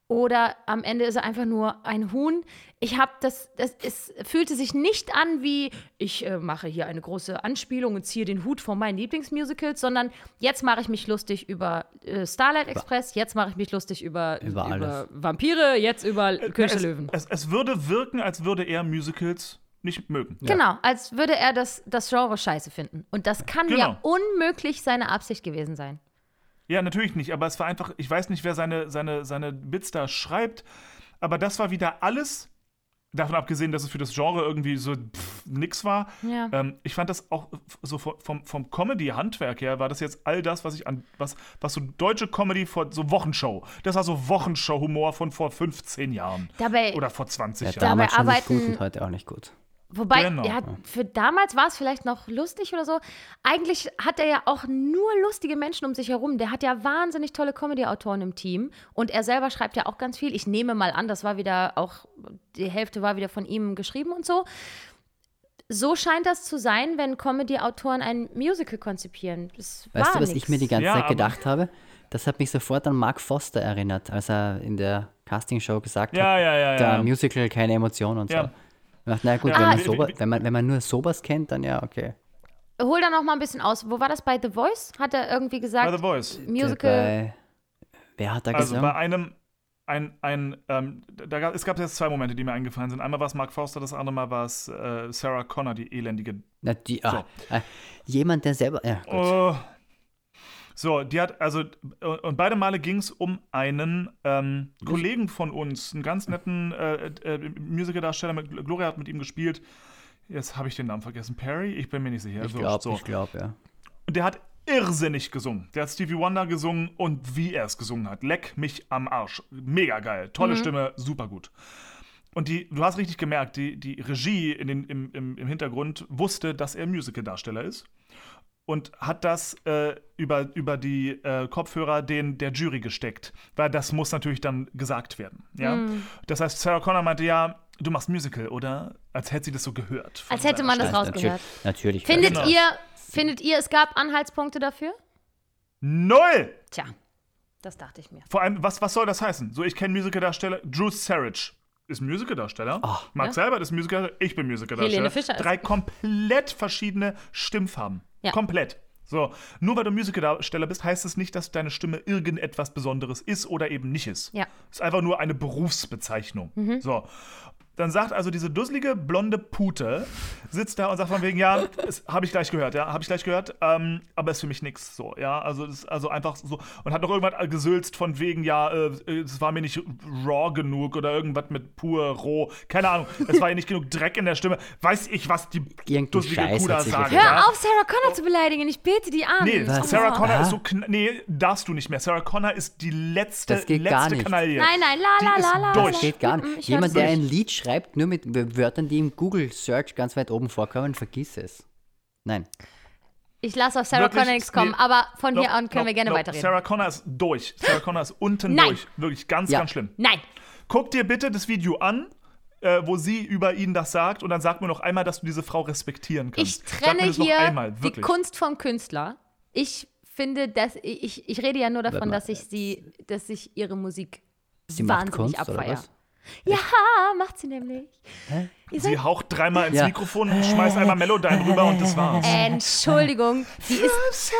S3: Oder am Ende ist er einfach nur ein Huhn. Ich habe das, das, es fühlte sich nicht an wie, ich äh, mache hier eine große Anspielung und ziehe den Hut von meinen Lieblingsmusicals, sondern jetzt mache ich mich lustig über äh, Starlight Express, jetzt mache ich mich lustig über,
S4: Über alles.
S3: Vampire, jetzt über König der
S2: es,
S3: Löwen.
S2: Es, es würde wirken, als würde er Musicals nicht mögen.
S3: Genau, als würde er das, das Genre scheiße finden. Und das kann ja
S2: Genau.
S3: unmöglich seine Absicht gewesen sein.
S2: Ja, natürlich nicht, aber es war einfach, ich weiß nicht, wer seine, seine, seine Bits da schreibt, aber das war wieder alles, davon abgesehen, dass es für das Genre irgendwie so pff, nix war.
S3: Ja.
S2: Ähm, ich fand das auch so vom, vom, Comedy-Handwerk her, war das jetzt all das, was ich an, was, was so deutsche Comedy vor, so Wochenshow, das war so Wochenshow-Humor von vor 15 Jahren.
S3: Dabei-
S2: Oder vor 20
S4: Ja,
S2: Jahren.
S4: nicht
S3: arbeiten-
S4: gut und heute auch nicht gut.
S3: Wobei,
S2: Genau.
S3: ja, für damals war es vielleicht noch lustig oder so. Eigentlich hat er ja auch nur lustige Menschen um sich herum. Der hat ja wahnsinnig tolle Comedy-Autoren im Team. Und er selber schreibt ja auch ganz viel. Ich nehme mal an, das war wieder auch, die Hälfte war wieder von ihm geschrieben und so. So scheint das zu sein, wenn Comedy-Autoren ein Musical konzipieren. Das
S4: Weißt
S3: war
S4: du, was
S3: nix.
S4: ich mir die ganze
S2: Ja,
S4: Zeit gedacht habe? Das hat mich sofort an Mark Foster erinnert, als er in der Castingshow gesagt
S2: Ja,
S4: hat,
S2: ja, ja,
S4: der
S2: ja.
S4: Musical keine Emotion und
S2: Ja.
S4: so. Dachte, na gut,
S2: Ja,
S4: wenn, man sowas,
S2: wie-
S4: wenn, man, wenn man nur sowas kennt, dann ja, okay.
S3: Hol da noch mal ein bisschen aus. Wo war das bei The Voice? Hat er irgendwie gesagt,
S2: By the Voice.
S3: Musical.
S4: Bei, wer hat da
S2: Also
S4: gesungen?
S2: bei einem, ein, ein, ähm, da gab, es gab jetzt zwei Momente, die mir eingefallen sind. Einmal war es Mark Forster, das andere Mal war es äh, Sarah Connor, die elendige.
S4: Na, die, ah, äh, jemand, der selber. Ja, gut.
S2: Oh. So, die hat, also, und beide Male ging es um einen ähm, Kollegen von uns, einen ganz netten äh, äh, Musicaldarsteller, mit, Gloria hat mit ihm gespielt. Jetzt habe ich den Namen vergessen. Perry? Ich bin mir nicht sicher.
S4: ich
S2: So,
S4: glaube,
S2: so.
S4: ich glaube, ja.
S2: Und der hat irrsinnig gesungen. Der hat Stevie Wonder gesungen und wie er es gesungen hat. Leck mich am Arsch. Mega geil. Tolle Stimme, super gut. und die, du hast richtig gemerkt, die, die Regie in den, im, im, im Hintergrund wusste, dass er Musical-Darsteller ist und hat das äh, über, über die äh, Kopfhörer den, der Jury gesteckt. Weil das muss natürlich dann gesagt werden. Ja? Das heißt, Sarah Connor meinte, ja, du machst Musical, oder? Als hätte sie das so gehört.
S3: Als hätte man das rausgehört.
S4: Natürlich. natürlich
S3: Findet
S2: Genau.
S3: ihr, findet ihr, es gab Anhaltspunkte dafür?
S2: Null!
S3: Tja, das dachte ich mir.
S2: Vor allem, was, was soll das heißen? So, ich kenne Musicaldarsteller, Drew Sarich ist Musicaldarsteller. Mark
S3: Ja.
S2: Seibert ist Musicaldarsteller, ich bin Musicaldarsteller.
S3: Helene Fischer
S2: Drei komplett verschiedene Stimmfarben.
S3: Ja.
S2: Komplett. So, nur weil du Musicaldarsteller bist, heißt es nicht, dass deine Stimme irgendetwas Besonderes ist oder eben nicht ist.
S3: Ja.
S2: Ist einfach nur eine Berufsbezeichnung.
S3: Mhm.
S2: So. Dann sagt also diese dusselige blonde Pute, sitzt da und sagt von wegen, ja, habe ich gleich gehört, ja, habe ich gleich gehört, ähm, aber ist für mich nix so, ja, also ist also einfach so und hat noch irgendwas gesülzt von wegen, ja, äh, es war mir nicht raw genug oder irgendwas mit pur roh, keine Ahnung, es war ja nicht genug Dreck in der Stimme, weiß ich, was die
S4: Irgendein
S2: dusselige
S4: Scheiß
S2: Kuh da
S4: hat sie
S2: sagt.
S3: Hör
S2: ja.
S3: auf, Sarah Connor zu beleidigen. Ich bete die an.
S2: Nee,
S4: Was?
S2: Sarah. Connor
S4: Ah.
S2: ist so nee, darfst du nicht mehr. Sarah Connor ist die letzte,
S4: Das geht
S2: letzte
S4: gar nicht.
S2: Kanaille.
S3: Nein, nein, la, la, la, la,
S2: durch.
S4: Das geht gar
S3: Mm, mm,
S4: nicht.
S3: ich
S4: Jemand, der ein Lied schreibt, nur mit Wörtern, die im Google Search ganz weit oben vorkommen, vergiss es. Nein.
S3: Ich lasse auf Sarah
S2: Wirklich?
S3: Connor nichts kommen,
S2: Nee.
S3: aber von
S2: Nope,
S3: hier an können wir
S2: nope,
S3: gerne
S2: nope.
S3: weiterreden.
S2: Sarah Connor ist durch. Sarah Connor ist unten
S3: Nein.
S2: durch. Wirklich ganz,
S4: Ja.
S2: ganz schlimm.
S3: Nein.
S2: Guck dir bitte das Video an, äh, wo sie über ihn das sagt und dann sag mir noch einmal, dass du diese Frau respektieren
S3: Ich
S2: kannst. sag
S3: trenne hier
S2: noch einmal,
S3: die. Kunst vom Künstler. Ich finde, dass ich, ich rede ja nur davon, dass ich sie, dass ich ihre Musik
S4: Sie macht
S3: wahnsinnig
S4: Kunst, oder
S3: abfeier.
S4: was?
S3: Ja, macht sie nämlich. Ihr
S2: Sie haucht dreimal ins
S4: Ja.
S2: Mikrofon, schmeißt einmal Melodyne rüber und das war's.
S3: Entschuldigung, die ist.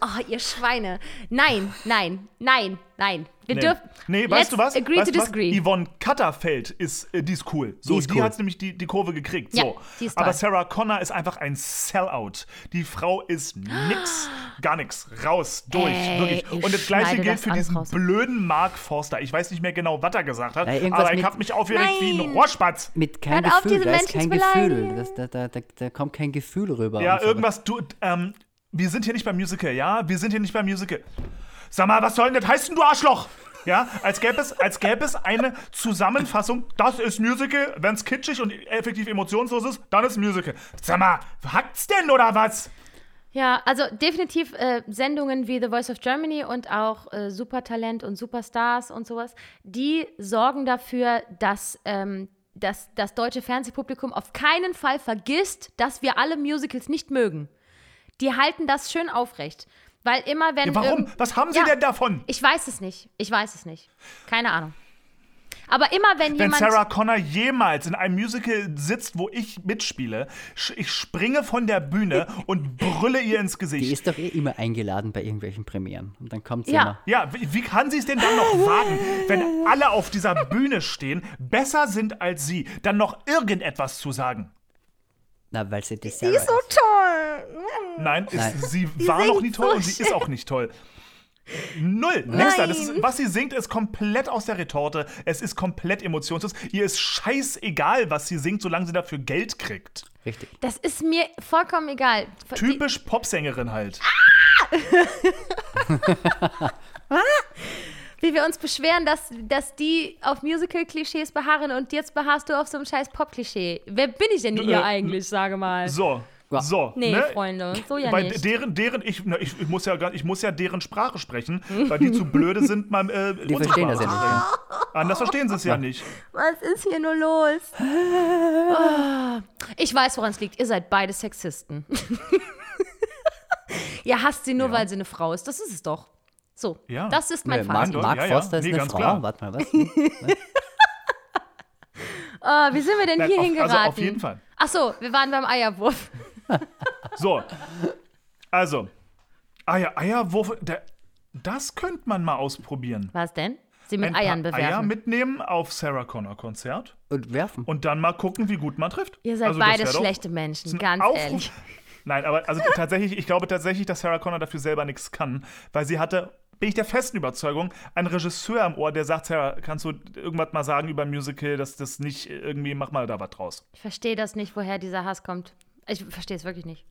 S3: Oh, ihr Schweine. Nein, nein, nein, nein. Wir
S2: Nee,
S3: dürfen.
S2: nee
S3: Let's
S2: weißt du was?
S3: Agree
S2: weißt
S3: to
S2: was?
S3: disagree.
S2: Yvonne Katterfeld ist, äh, die ist cool. So,
S4: Die
S2: die,
S4: ist cool.
S2: hat nämlich die, die Kurve gekriegt.
S3: Ja,
S2: so.
S3: die ist
S2: Aber. Sarah Connor ist einfach ein Sellout. Die Frau ist nix, gar nix. Raus, durch,
S3: Ey,
S2: wirklich.
S3: ich
S2: Und das gleiche gilt
S3: das
S2: für diesen
S3: raus.
S2: blöden Mark Forster. Ich weiß nicht mehr genau, was er gesagt hat,
S4: Ja,
S2: aber ich habe mich aufgeregt wie ein. Rohrspatz.
S4: Mit kein
S3: Hört auf,
S4: Gefühl,
S3: diese
S4: da ist
S3: Menschen
S4: kein Gefühl. Das, da, da, da, da kommt kein Gefühl rüber.
S2: Ja,
S4: so.
S2: irgendwas, du, ähm, wir sind hier nicht beim Musical, ja? Wir sind hier nicht beim Musical. Sag mal, was soll denn das heißen, du Arschloch? Ja, als gäbe es, als gäbe es eine Zusammenfassung, das ist Musical, wenn es kitschig und effektiv emotionslos ist, dann ist Musical. Sag mal, hackt's denn oder was?
S3: Ja, also definitiv äh, Sendungen wie The Voice of Germany und auch äh, Supertalent und Superstars und sowas, die sorgen dafür, dass, ähm, dass das deutsche Fernsehpublikum auf keinen Fall vergisst, dass wir alle Musicals nicht mögen. Die halten das schön aufrecht. Weil immer wenn.
S2: Ja, warum? Was haben sie
S3: Ja.
S2: denn davon?
S3: Ich weiß es nicht. Ich weiß es nicht. Keine Ahnung. Aber immer wenn,
S2: Wenn
S3: jemand.
S2: Sarah Connor jemals in einem Musical sitzt, wo ich mitspiele, ich springe von der Bühne und brülle ihr ins
S4: Die
S2: Gesicht.
S4: ist doch eh immer eingeladen bei irgendwelchen Premieren. Und dann kommt sie
S3: Ja.
S4: immer.
S2: Ja, wie, wie kann sie es denn dann noch wagen, wenn alle auf dieser Bühne stehen, besser sind als sie, dann noch irgendetwas zu sagen?
S4: Na, weil sie die Sarah
S3: die ist so toll.
S2: Nein, ist,
S4: Nein.
S2: sie war noch nie toll
S3: so
S2: und sie ist auch nicht toll. Null. Nixter. Das ist, was sie singt, ist komplett aus der Retorte. Es ist komplett emotionslos. Ihr ist scheißegal, was sie singt, solange sie dafür Geld kriegt.
S4: Richtig.
S3: Das ist mir vollkommen egal. Die-
S2: Typisch Popsängerin halt.
S3: Wie wir uns beschweren, dass, dass die auf Musical-Klischees beharren und jetzt beharrst du auf so einem scheiß Pop-Klischee. Wer bin ich denn hier
S2: äh,
S3: eigentlich, sage mal?
S2: So.
S4: Ja.
S2: So,
S3: Nee,
S2: ne?
S3: Freunde, so ja
S2: weil
S3: nicht.
S2: deren, deren, ich, ne, ich, ich, muss ja, ich muss ja deren Sprache sprechen, weil die zu blöde sind, mal äh,
S4: Die verstehen das ja nicht.
S2: Anders verstehen sie es ja nicht.
S3: Was ist hier nur los? Ah. Ich weiß, woran es liegt. Ihr seid beide Sexisten. Ihr hasst sie nur, weil sie eine Frau ist. Das ist es doch. So,
S2: Ja.
S3: das ist mein
S4: Nee, Mark,
S3: Fazit.
S4: Mark
S2: Ja, ja.
S4: Foster ist
S2: Nee,
S4: eine Frau.
S2: klar.
S4: Warte mal, was?
S3: Ah, wie sind wir denn
S2: Nein,
S3: hier
S2: auf-
S3: hingeraten?
S2: also auf jeden Fall.
S3: Ach so, wir waren beim Eierwurf.
S2: So. Also. Eier, Eierwurf, der, das könnte man mal ausprobieren.
S3: Was denn? Sie mit
S2: Ein
S3: Eiern
S2: paar
S3: bewerfen.
S2: Eier mitnehmen auf Sarah Connor Konzert
S4: Und werfen.
S2: und dann mal gucken, wie gut man trifft.
S3: Ihr seid
S2: Also
S3: beide
S2: wär doch-
S3: schlechte Menschen, ganz
S2: Aufruf-
S3: ehrlich.
S2: Nein, aber also tatsächlich, ich glaube tatsächlich, dass Sarah Connor dafür selber nichts kann, weil sie hatte, bin ich der festen Überzeugung, einen Regisseur am Ohr, der sagt, Sarah, kannst du irgendwas mal sagen über ein Musical, dass das nicht irgendwie, mach mal da was draus.
S3: Ich verstehe das nicht, woher dieser Hass kommt. Ich verstehe es wirklich nicht.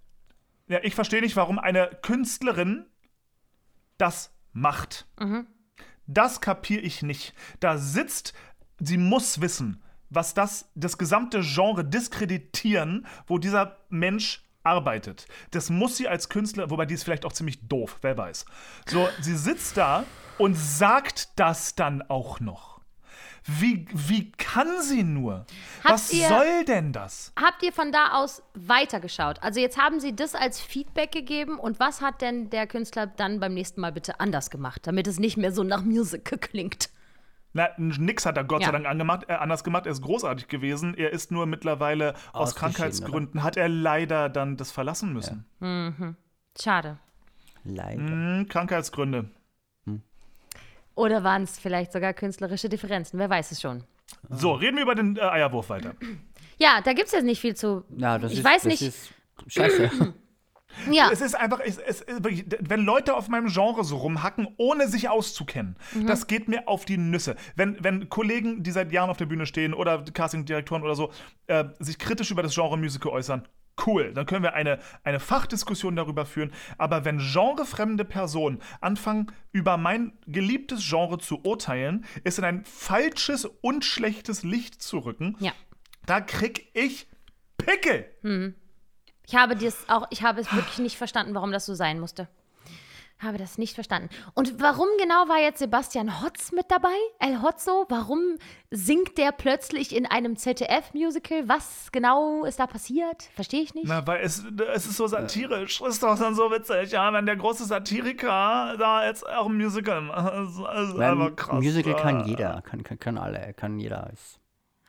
S2: Ja, ich verstehe nicht, warum eine Künstlerin das macht. Das kapiere ich nicht. Da sitzt, sie muss wissen, was das, das gesamte Genre diskreditieren, wo dieser Mensch arbeitet. Das muss sie als Künstler, wobei die ist vielleicht auch ziemlich doof, wer weiß. So, sie sitzt da und sagt das dann auch noch. Wie, wie kann sie nur?
S3: Habt
S2: Was
S3: ihr-
S2: soll denn das?
S3: Habt ihr von da aus weitergeschaut? Also jetzt haben sie das als Feedback gegeben und was hat denn der Künstler dann beim nächsten Mal bitte anders gemacht, damit es nicht mehr so nach Musical klingt?
S2: Na, nix hat er Gott
S3: Ja.
S2: sei Dank angemacht, äh, anders gemacht. Er ist großartig gewesen. Er ist nur mittlerweile aus
S4: Ausgeschieden,
S2: Krankheitsgründen, hat er leider dann das verlassen müssen.
S3: Schade.
S4: Leider.
S2: Hm, Krankheitsgründe.
S3: Oder waren es vielleicht sogar künstlerische Differenzen? Wer weiß es schon.
S2: So, reden wir über den äh, Eierwurf weiter.
S3: Ja, da gibt es jetzt nicht viel zu.
S4: Ja, das
S3: ich
S4: ist,
S3: weiß
S4: das
S3: nicht.
S4: Ist scheiße.
S3: ja,
S2: Es ist einfach, es, es, wenn Leute auf meinem Genre so rumhacken, ohne sich auszukennen, das geht mir auf die Nüsse. Wenn, wenn Kollegen, die seit Jahren auf der Bühne stehen oder Castingdirektoren oder so, äh, sich kritisch über das Genre Musical äußern, cool, dann können wir eine, eine Fachdiskussion darüber führen. Aber wenn genrefremde Personen anfangen, über mein geliebtes Genre zu urteilen, es in ein falsches und schlechtes Licht zu rücken,
S3: ja.
S2: da krieg ich Pickel.
S3: Ich habe das auch, ich habe es wirklich nicht verstanden, warum das so sein musste. Habe das nicht verstanden. Und warum genau war jetzt Sebastian Hotz mit dabei? El Hotzo? Warum singt der plötzlich in einem ZDF-Musical? Was genau ist da passiert? Verstehe ich nicht.
S2: Na, weil es, es ist so satirisch. Ist doch dann so witzig, ja, wenn der große Satiriker da jetzt auch ein Musical macht. Das ist
S4: Weil
S2: einfach krass.
S4: Musical kann
S2: Äh,
S4: jeder, kann, kann, kann alle, kann jeder. Ist-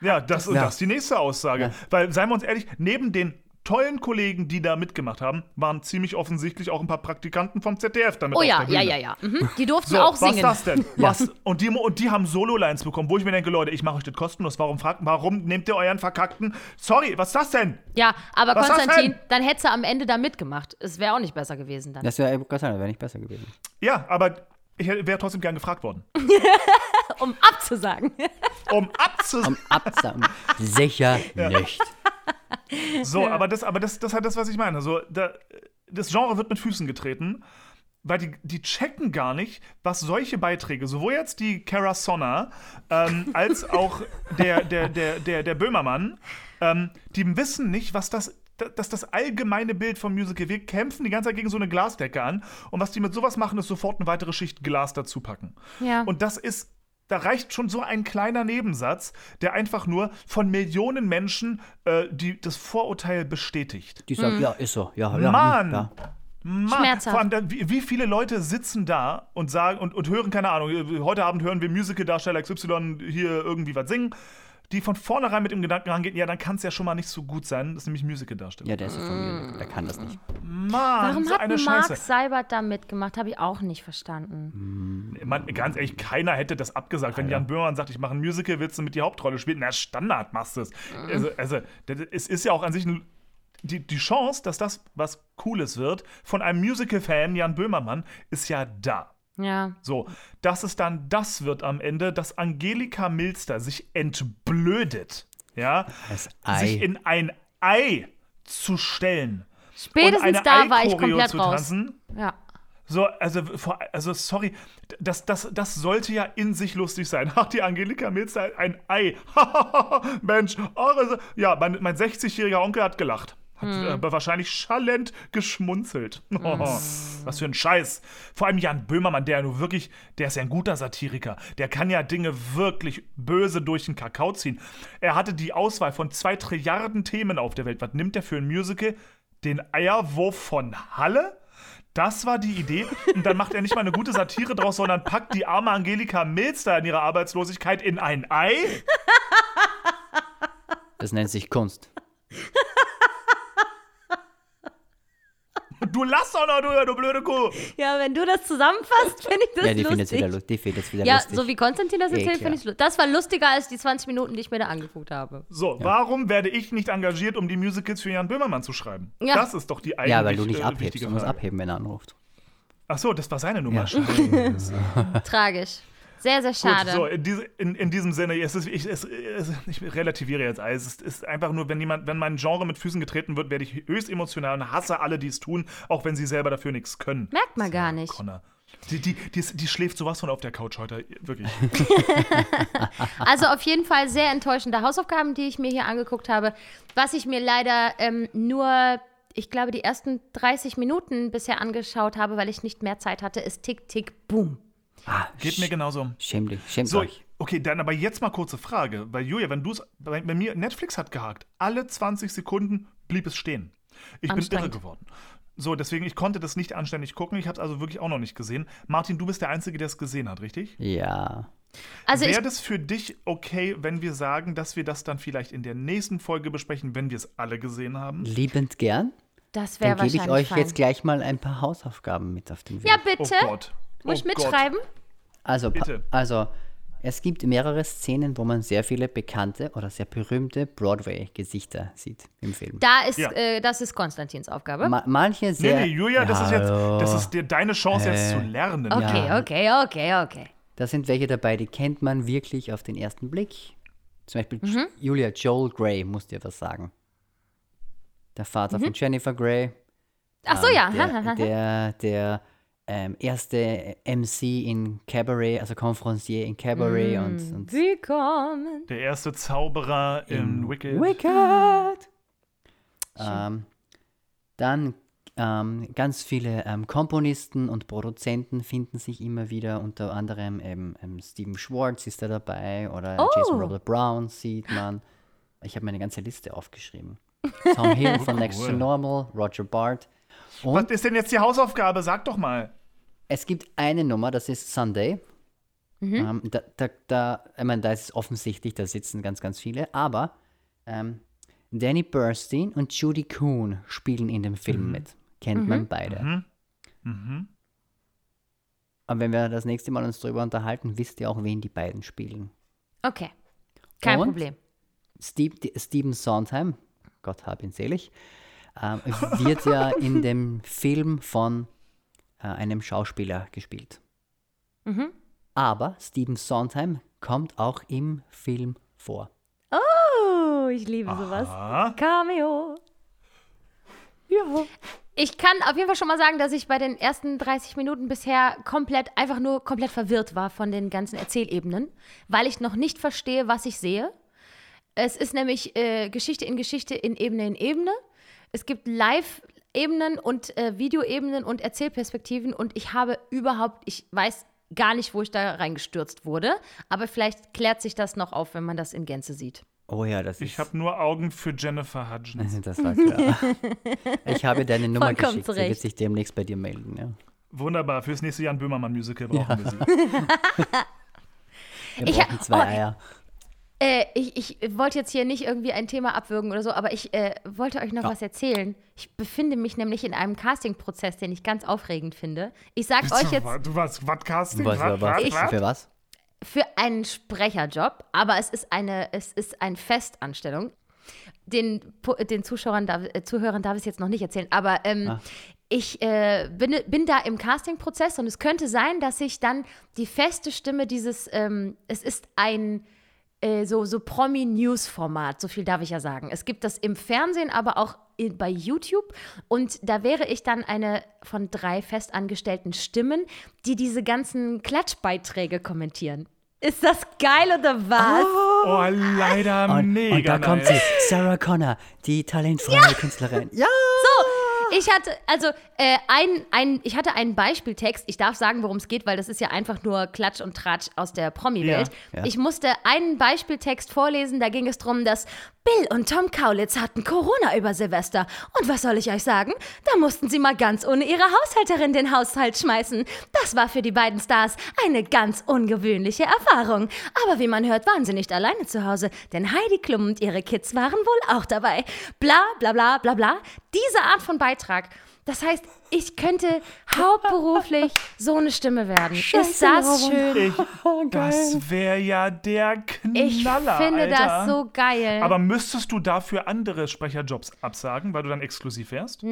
S2: Ja, das,
S4: Ja.
S2: das ist die nächste Aussage.
S4: Ja.
S2: Weil, seien wir uns ehrlich, neben den tollen Kollegen, die da mitgemacht haben, waren ziemlich offensichtlich auch ein paar Praktikanten vom ZDF damit
S3: Oh
S2: auf
S3: ja,
S2: der
S3: ja, ja, ja. Mhm. Die durften
S2: So,
S3: auch
S2: was
S3: singen.
S2: das denn? Was? Und, die, und die haben Solo-Lines bekommen, wo ich mir denke, Leute, ich mache euch das kostenlos. Warum fragt, warum nehmt ihr euren verkackten? Sorry, was ist das denn?
S3: Ja, aber
S2: Was ist
S3: Konstantin, dann hättest du am Ende da mitgemacht. Es wäre auch nicht besser gewesen dann.
S4: Das wäre wäre nicht besser gewesen.
S2: Ja, aber ich wäre trotzdem gern gefragt worden.
S3: Um abzusagen.
S2: Um abzusagen.
S4: Um abzusagen. Sicher nicht.
S2: So, aber das, aber das, das ist halt das, was ich meine. So, da, das Genre wird mit Füßen getreten, weil die, die checken gar nicht, was solche Beiträge, sowohl jetzt die Cara Sonna, ähm, als auch der, der, der, der, der Böhmermann, ähm, die wissen nicht, was das dass das allgemeine Bild vom Musical, wir kämpfen die ganze Zeit gegen so eine Glasdecke an und was die mit sowas machen, ist sofort eine weitere Schicht Glas dazu packen.
S3: Ja.
S2: Und das ist, da reicht schon so ein kleiner Nebensatz, der einfach nur von Millionen Menschen äh, die, das Vorurteil bestätigt.
S4: Die sagt, ja, ist so. Ja, ja.
S2: Mann!
S4: Ja.
S2: Mann,
S3: Schmerzhaft.
S2: vor allem, wie, wie viele Leute sitzen da und sagen und, und hören, keine Ahnung, heute Abend hören wir Musicaldarsteller XY hier irgendwie was singen, die von vornherein mit dem Gedanken rangehen, ja, dann kann es ja schon mal nicht so gut sein, das ist nämlich Musicaldarsteller.
S4: ja, der ist ja von mir. Der kann das nicht.
S2: Mann,
S3: Warum
S2: so
S3: hat
S2: eine
S3: Mark
S2: Scheiße.
S3: Seibert da mitgemacht? Habe ich auch nicht verstanden.
S2: Man, ganz ehrlich, keiner hätte das abgesagt. Wenn Jan Böhmermann sagt, ich mache ein Musical, willst du mit die Hauptrolle spielen? Na, Standard machst du es. Also, also, das- es ist ja auch an sich ein, die, die Chance, dass das was Cooles wird, von einem Musical-Fan, Jan Böhmermann, ist ja da.
S3: Ja.
S2: So, dass es dann das wird am Ende, dass Angelika Milster sich entblödet, ja,
S4: Das
S2: sich in ein Ei zu stellen.
S3: Spätestens
S2: und eine
S3: da war ich komplett
S2: zu
S3: raus.
S2: tanzen.
S3: Ja.
S2: So, also, also sorry, das, das, das sollte ja in sich lustig sein. Ach, die Angelika Milster, ein Ei. Mensch, eure, ja, mein, mein 60-jähriger Onkel hat gelacht. Hat
S3: Hm.
S2: äh, aber wahrscheinlich schallend geschmunzelt. Oh, was für ein Scheiß. Vor allem Jan Böhmermann, der ja nur wirklich, der ist ja ein guter Satiriker. Der kann ja Dinge wirklich böse durch den Kakao ziehen. Er hatte die Auswahl von zwei Trilliarden Themen auf der Welt. Was nimmt er für ein Musical? Den Eierwurf von Halle? Das war die Idee. Und dann macht er nicht mal eine gute Satire draus, sondern packt die arme Angelika Milster in ihrer Arbeitslosigkeit in ein Ei.
S4: Das nennt sich Kunst.
S2: Du lass doch noch, du, du blöde Kuh.
S3: Ja, wenn du das zusammenfasst, finde ich das
S4: Ja, die findet
S3: lustig.
S4: wieder, lu- die wieder
S3: ja,
S4: lustig.
S3: so wie Konstantin das erzählt, finde ich lustig. Das war lustiger als die 20 Minuten, die ich mir da angeguckt habe.
S2: So, warum werde ich nicht engagiert, um die Musicals für Jan Böhmermann zu schreiben?
S3: Ja.
S2: Das ist doch die eigentlich
S4: ja, weil du nicht
S2: äh,
S4: abhebst. Du musst abheben, wenn er anruft.
S2: Ach so, das war seine Nummer.
S4: Ja.
S3: Tragisch. Sehr, sehr schade.
S2: Gut, so, in, diese, in, in diesem Sinne, es ist, ich, es, es, ich relativiere jetzt alles. Es ist einfach nur, wenn jemand, wenn mein Genre mit Füßen getreten wird, werde ich höchst emotional und hasse alle, die es tun, auch wenn sie selber dafür nichts können.
S3: Merkt man gar nicht.
S2: Connor. Die, die, die, die schläft sowas von auf der Couch heute, wirklich.
S3: Also auf jeden Fall sehr enttäuschende Hausaufgaben, die ich mir hier angeguckt habe. Was ich mir leider ähm, nur, ich glaube, die ersten 30 Minuten bisher angeschaut habe, weil ich nicht mehr Zeit hatte, ist Tick, Tick, Boom.
S4: Ah,
S2: Geht mir genauso.
S4: Schäm dich, schämt
S2: So,
S4: euch.
S2: okay, dann aber jetzt mal kurze Frage. Weil Julia, wenn du es, bei, bei mir, Netflix hat gehakt. Alle 20 Sekunden blieb es stehen. Ich bin irre geworden. So, deswegen, ich konnte das nicht anständig gucken. Ich habe es also wirklich auch noch nicht gesehen. Martin, du bist der Einzige, der es gesehen hat, richtig?
S4: Ja.
S3: Also
S2: Wäre das für dich okay, wenn wir sagen, dass wir das dann vielleicht in der nächsten Folge besprechen, wenn wir es alle gesehen haben?
S4: Liebend gern.
S3: das
S4: Dann
S3: wäre
S4: gebe
S3: wahrscheinlich
S4: ich euch
S3: fein.
S4: jetzt gleich mal ein paar Hausaufgaben mit auf den Weg.
S3: Ja, bitte.
S2: Oh Gott.
S3: Muss ich
S2: oh Gott.
S3: mitschreiben?
S4: Also,
S2: Bitte.
S4: also, es gibt mehrere Szenen, wo man sehr viele bekannte oder sehr berühmte Broadway-Gesichter sieht im Film.
S3: Da ist,
S2: Ja.
S3: äh, das ist Konstantins Aufgabe.
S4: Ma manche
S2: Nee,
S4: sehr.
S2: nee, Julia, das ist jetzt, das ist dir deine Chance jetzt zu lernen.
S3: okay,
S4: ja.
S3: okay, okay, okay.
S4: Da sind welche dabei, die kennt man wirklich auf den ersten Blick. Zum Beispiel
S3: Mhm.
S4: Julia Joel Grey, muss dir was sagen. Der Vater von Jennifer Grey.
S3: Mhm. Ach so, ja.
S4: Der, der, der ähm, erste MC in Cabaret, also Conferencier in Cabaret
S3: Mm.
S4: und, und
S3: Willkommen.
S2: Der erste Zauberer in Wicked.
S4: Wicked. Ähm, dann ähm, ganz viele ähm, Komponisten und Produzenten finden sich immer wieder, unter anderem eben, ähm, Steven Schwartz ist da dabei oder
S3: Oh.
S4: Jason Robert Brown sieht man. Ich habe meine ganze Liste aufgeschrieben. Tom Hill von Next to. Normal, Roger Bart.
S2: Was
S4: Und
S2: ist denn jetzt die Hausaufgabe? Sag doch mal.
S4: es gibt eine Nummer, das ist Sunday. Ähm, da, da, da, ich meine, da ist es offensichtlich, da sitzen ganz, ganz viele, aber ähm, Danny Burstein und Judy Kuhn spielen in dem Film mit. Kennt man beide.
S2: Mhm.
S4: Und wenn wir das nächste Mal uns darüber unterhalten, wisst ihr auch, wen die beiden spielen.
S3: Okay. Kein
S4: Und?
S3: Problem.
S4: Steve, Stephen Sondheim, Gott hab ihn selig, ähm, wird ja in dem Film von äh, einem Schauspieler gespielt. Aber Stephen Sondheim kommt auch im Film vor.
S3: Oh, ich liebe sowas. Cameo. Ja. Ich kann auf jeden Fall schon mal sagen, dass ich bei den ersten 30 Minuten bisher komplett, einfach nur komplett verwirrt war von den ganzen Erzählebenen, weil ich noch nicht verstehe, was ich sehe. Es ist nämlich äh, Geschichte in Geschichte in Ebene in Ebene. Es gibt Live-Ebenen und äh, Videoebenen und Erzählperspektiven und ich habe überhaupt, ich weiß gar nicht, wo ich da reingestürzt wurde, aber vielleicht klärt sich das noch auf, wenn man das in Gänze sieht.
S4: Oh ja, das
S2: ich
S4: ist.
S2: habe nur Augen für Jennifer Hudgens.
S4: das war klar. ich habe deine Nummer
S3: Vollkommen
S4: geschickt. Sie
S3: zurecht.
S4: wird sich demnächst bei dir melden. Ja.
S2: Wunderbar, fürs nächste Jan Böhmermann-Musical brauchen wir sie.
S4: Wir
S3: Ich-
S4: brauchen zwei
S3: oh,
S4: Eier.
S3: Äh, ich, ich wollte jetzt hier nicht irgendwie ein Thema abwürgen oder so, aber ich äh, wollte euch noch
S4: Ja.
S3: was erzählen. Ich befinde mich nämlich in einem Casting-Prozess, den ich ganz aufregend finde. Ich sag euch jetzt
S2: Du warst was Casting?
S4: Was, was, was,
S3: Ich-
S4: für was?
S3: für einen Sprecherjob, aber es ist eine, es ist eine Festanstellung. Den, den Zuschauern darf, äh, Zuhörern darf ich es jetzt noch nicht erzählen, aber ähm,
S4: Ah.
S3: ich äh, bin, bin da im Casting-Prozess und es könnte sein, dass ich dann die feste Stimme dieses, ähm, es ist ein äh, so, so Promi-News-Format, so viel darf ich ja sagen. Es gibt das im Fernsehen, aber auch in, bei YouTube. Und da wäre ich dann eine von drei festangestellten Stimmen, die diese ganzen Klatschbeiträge kommentieren. Ist das geil oder was?
S2: Oh, leider
S4: Und,
S2: mega
S4: und da kommt sie, Sarah Connor, die talentfreie Künstlerin. Ja!
S3: Ich hatte, also, äh, ein, ein, ich hatte einen Beispieltext. Ich darf sagen, worum es geht, weil das ist ja einfach nur Klatsch und Tratsch aus der Promi-Welt.
S4: Ja, ja.
S3: Ich musste einen Beispieltext vorlesen. Da ging es darum, dass Bill und Tom Kaulitz hatten Corona über Silvester. Und was soll ich euch sagen? Da mussten sie mal ganz ohne ihre Haushälterin den Haushalt schmeißen. Das war für die beiden Stars eine ganz ungewöhnliche Erfahrung. Aber wie man hört, waren sie nicht alleine zu Hause, denn Heidi Klum und ihre Kids waren wohl auch dabei. Bla bla bla bla bla. Diese Art von Beitrag. Das heißt, ich könnte hauptberuflich so eine Stimme werden. Ist das schön?
S2: Ich, das wäre ja der Knaller,
S3: Ich finde
S2: Alter.
S3: das so geil.
S2: Aber müsstest du dafür andere Sprecherjobs absagen, weil du dann exklusiv wärst?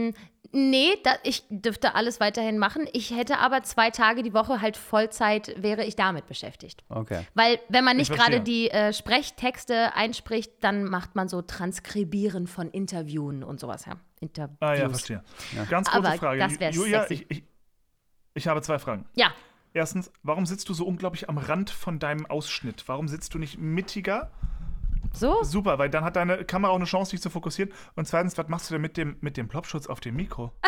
S3: Nee, da, ich dürfte alles weiterhin machen. Ich hätte aber zwei Tage die Woche halt Vollzeit, wäre ich damit beschäftigt.
S4: Okay.
S3: Weil wenn man nicht gerade die äh, Sprechtexte einspricht, dann macht man so Transkribieren von Interviewen und sowas. Ja. Interviews.
S2: Ah ja, verstehe. Ganz kurze
S3: Aber
S2: Frage.
S3: das
S2: Julia, ich, ich, Ich habe zwei Fragen.
S3: Ja.
S2: Erstens, warum sitzt du so unglaublich am Rand von deinem Ausschnitt? Warum sitzt du nicht mittiger?
S3: So?
S2: Super, weil dann hat deine Kamera auch eine Chance, dich zu fokussieren. Und zweitens, was machst du denn mit dem, mit dem Plopschutz auf dem Mikro?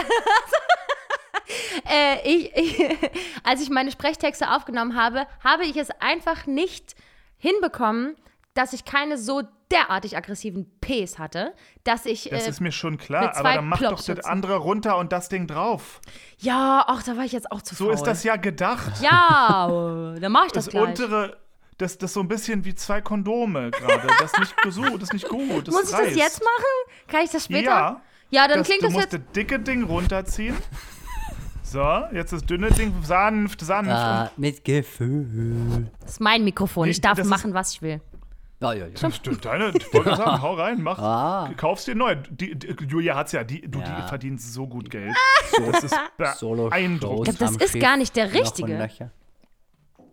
S3: Äh, ich, ich, als ich meine Sprechtexte aufgenommen habe, habe ich es einfach nicht hinbekommen, dass ich keine so derartig aggressiven Ps hatte, dass ich.
S2: Das
S3: äh,
S2: ist mir schon klar, aber dann mach doch das andere runter und das Ding drauf.
S3: ja, ach, da war ich jetzt auch zu
S2: So
S3: faul.
S2: ist das ja gedacht.
S3: Ja, dann mache ich das,
S2: Das
S3: gleich.
S2: untere, das, das so ein bisschen wie zwei Kondome gerade. Das ist nicht so, das ist nicht gut. Das
S3: Muss ich
S2: reißt.
S3: das jetzt machen? Kann ich das später?
S2: Ja.
S3: Ja, dann
S2: das,
S3: klingt
S2: du
S3: das
S2: musst
S3: jetzt.
S2: das dicke Ding runterziehen. So, jetzt das dünne Ding sanft, sanft.
S4: Ah, mit Gefühl.
S3: Das ist mein Mikrofon.
S2: Nee,
S3: Ich darf
S2: das ist-
S3: machen, was ich will.
S4: Ja, ja, ja.
S2: Das stimmt, deine, ich wollte sagen, hau rein, mach.
S4: Ah.
S2: Kaufst dir neu. Die, die, Julia hat's ja, die, du
S4: Ja.
S2: die verdienst so gut Geld. Das ist beeindruckend.
S3: glaub, das ist gar nicht der richtige.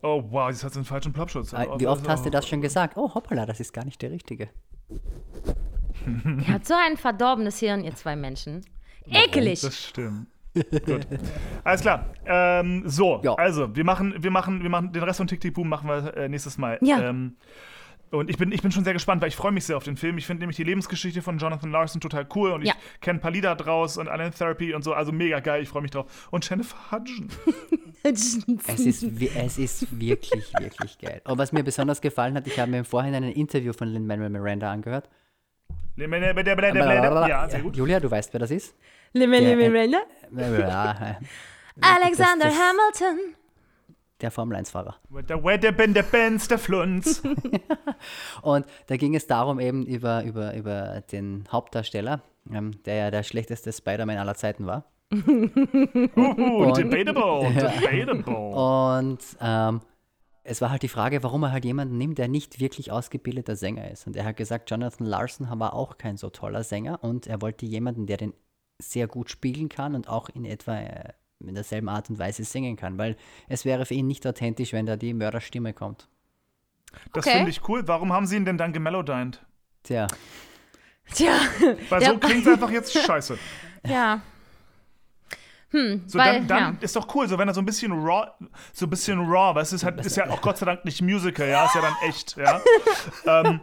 S2: Oh wow, jetzt hat sie einen falschen Plopschutz.
S4: Ah, Wie oft hast du das schon gesagt? Oh, hoppala, das ist gar nicht der richtige.
S3: Ihr habt so ein verdorbenes Hirn, ihr zwei Menschen. Ekelig.
S2: Das stimmt. Gut. Alles klar. Ähm, so,
S4: Ja.
S2: also wir machen, wir machen, wir machen den Rest von Tick Tick Boom machen wir äh, nächstes Mal.
S3: Ja.
S2: Ähm, und ich bin, ich bin schon sehr gespannt, weil ich freue mich sehr auf den Film. Ich finde nämlich die Lebensgeschichte von Jonathan Larson total cool und
S3: Ja.
S2: ich kenne ein paar Lieder draus und Alan Therapy und so, also mega geil, ich freue mich drauf. Und Jennifer Hudson.
S4: Es ist, es ist wirklich, wirklich geil. Und was mir besonders gefallen hat, ich habe mir im Vorhinein ein Interview von Lin-Manuel Miranda angehört.
S2: ja, sehr gut.
S4: Julia, du weißt, wer das ist?
S3: Alexander
S4: Das- das-
S3: Hamilton.
S4: Der Formel-1-Fahrer.
S2: Der Wedde bin der Benz, der Flunz.
S4: Und da ging es darum eben über, über, über den Hauptdarsteller, ähm, der ja der schlechteste Spider-Man aller Zeiten war.
S2: Uh, debatable, debatable.
S4: Und ähm, es war halt die Frage, warum er halt jemanden nimmt, der nicht wirklich ausgebildeter Sänger ist. Und er hat gesagt, Jonathan Larson war auch kein so toller Sänger und er wollte jemanden, der den sehr gut spielen kann und auch in etwa äh, in derselben Art und Weise singen kann, weil es wäre für ihn nicht authentisch, wenn da die Mörderstimme kommt.
S2: Das
S3: Okay.
S2: finde ich cool. Warum haben sie ihn denn dann gemelodined?
S4: Tja,
S3: Tja,
S2: Weil
S3: Ja.
S2: so klingt es einfach jetzt scheiße.
S3: ja. Hm,
S2: So,
S3: weil,
S2: dann, dann
S3: ja.
S2: ist doch cool, so wenn er so ein bisschen raw, so ein bisschen raw, weil es ist, halt, ist ja auch Gott sei Dank nicht Musical, ja, ist ja dann echt, ja. ähm,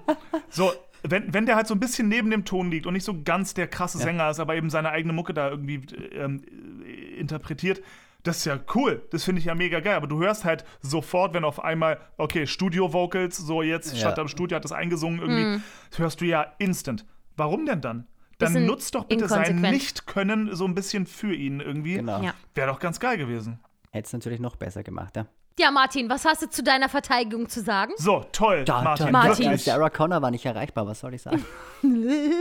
S2: so, wenn, wenn der halt so ein bisschen neben dem Ton liegt und nicht so ganz der krasse Sänger ist, aber eben seine eigene Mucke da irgendwie ähm, äh, interpretiert, das ist ja cool. Das finde ich ja mega geil. Aber du hörst halt sofort, wenn auf einmal, okay, Studio-Vocals, so jetzt,
S4: Ja.
S2: statt am Studio hat das eingesungen irgendwie, das hörst du ja instant. Warum denn dann? Dann
S3: Bisschen
S2: nutzt doch bitte sein. Nicht-Können so ein bisschen für ihn irgendwie.
S4: genau.
S3: Ja.
S2: Wäre doch ganz geil gewesen.
S4: Hätte es natürlich noch besser gemacht, ja.
S3: Ja, Martin, was hast du zu deiner Verteidigung zu sagen?
S2: So, toll,
S4: Da,
S2: Martin.
S4: da,
S3: Martin.
S2: Wirklich.
S4: Sarah Connor war nicht erreichbar, was soll ich sagen?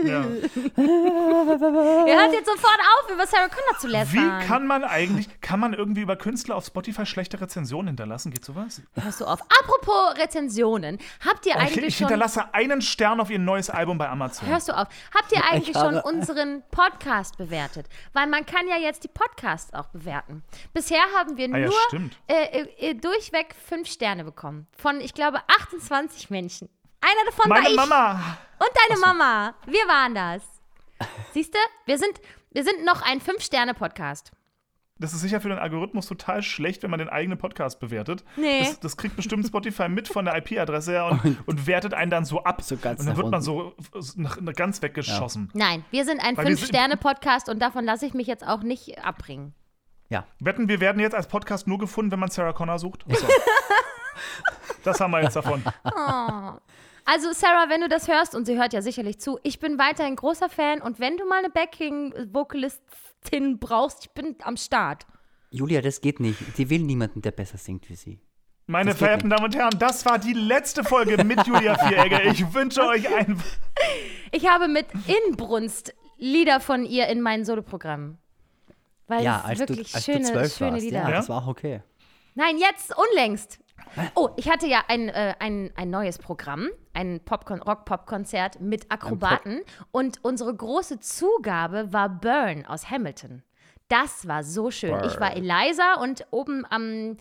S2: Ja.
S3: Er hört jetzt sofort auf, über Sarah Connor zu lästern.
S2: Wie kann man eigentlich, kann man irgendwie über Künstler auf Spotify schlechte Rezensionen hinterlassen? Geht sowas?
S3: Hörst du auf? Apropos Rezensionen, habt ihr
S2: Oh, ich,
S3: eigentlich
S2: ich
S3: schon...
S2: hinterlasse einen Stern auf ihr neues Album bei Amazon.
S3: Hörst du auf? Habt ihr eigentlich schon unseren Podcast bewertet? Weil man kann ja jetzt die Podcasts auch bewerten. Bisher haben wir
S2: Ah ja,
S3: nur
S2: stimmt.
S3: äh, äh, durchweg fünf Sterne bekommen. Von, ich glaube, 28 Menschen. Einer davon
S2: Meine
S3: war ich
S2: Mama.
S3: und deine Mama. Wir waren das. Siehst du? Wir sind, wir sind noch ein Fünf-Sterne-Podcast.
S2: Das ist sicher für den Algorithmus total schlecht, wenn man den eigenen Podcast bewertet.
S3: Nee.
S2: Das, das kriegt bestimmt Spotify mit von der IP-Adresse her und, und wertet einen dann so ab.
S4: So ganz
S2: und dann wird man so, so nach, nach ganz weggeschossen.
S3: Nein, wir sind ein Fünf-Sterne-Podcast und davon lasse ich mich jetzt auch nicht abbringen.
S4: Ja,
S2: Wetten, wir werden jetzt als Podcast nur gefunden, wenn man Sarah Connor sucht? So. das haben wir jetzt davon.
S3: Also, Sarah, wenn du das hörst, und sie hört ja sicherlich zu, ich bin weiterhin großer Fan und wenn du mal eine Backing-Vocalistin brauchst, ich bin am Start.
S4: Julia, das geht nicht. Die will niemanden, der besser singt wie sie.
S2: Meine
S4: Das
S2: verehrten Damen und Herren, das war die letzte Folge mit Julia Vieregger. Ich wünsche euch ein.
S3: Ich habe mit Inbrunst Lieder von ihr in meinen Soloprogrammen. Weil
S4: Ja,
S3: es
S4: als du,
S3: wirklich
S4: als
S3: schöne,
S4: du zwölf
S3: schöne
S4: warst.
S3: Lieder.
S4: Ja, das war auch okay.
S3: Nein, jetzt unlängst. Oh, ich hatte ja ein, äh, ein, ein neues Programm, ein Rock-Pop-Konzert mit Akrobaten. Und unsere große Zugabe war Burn aus Hamilton. Das war so schön. Ich war Eliza und oben am,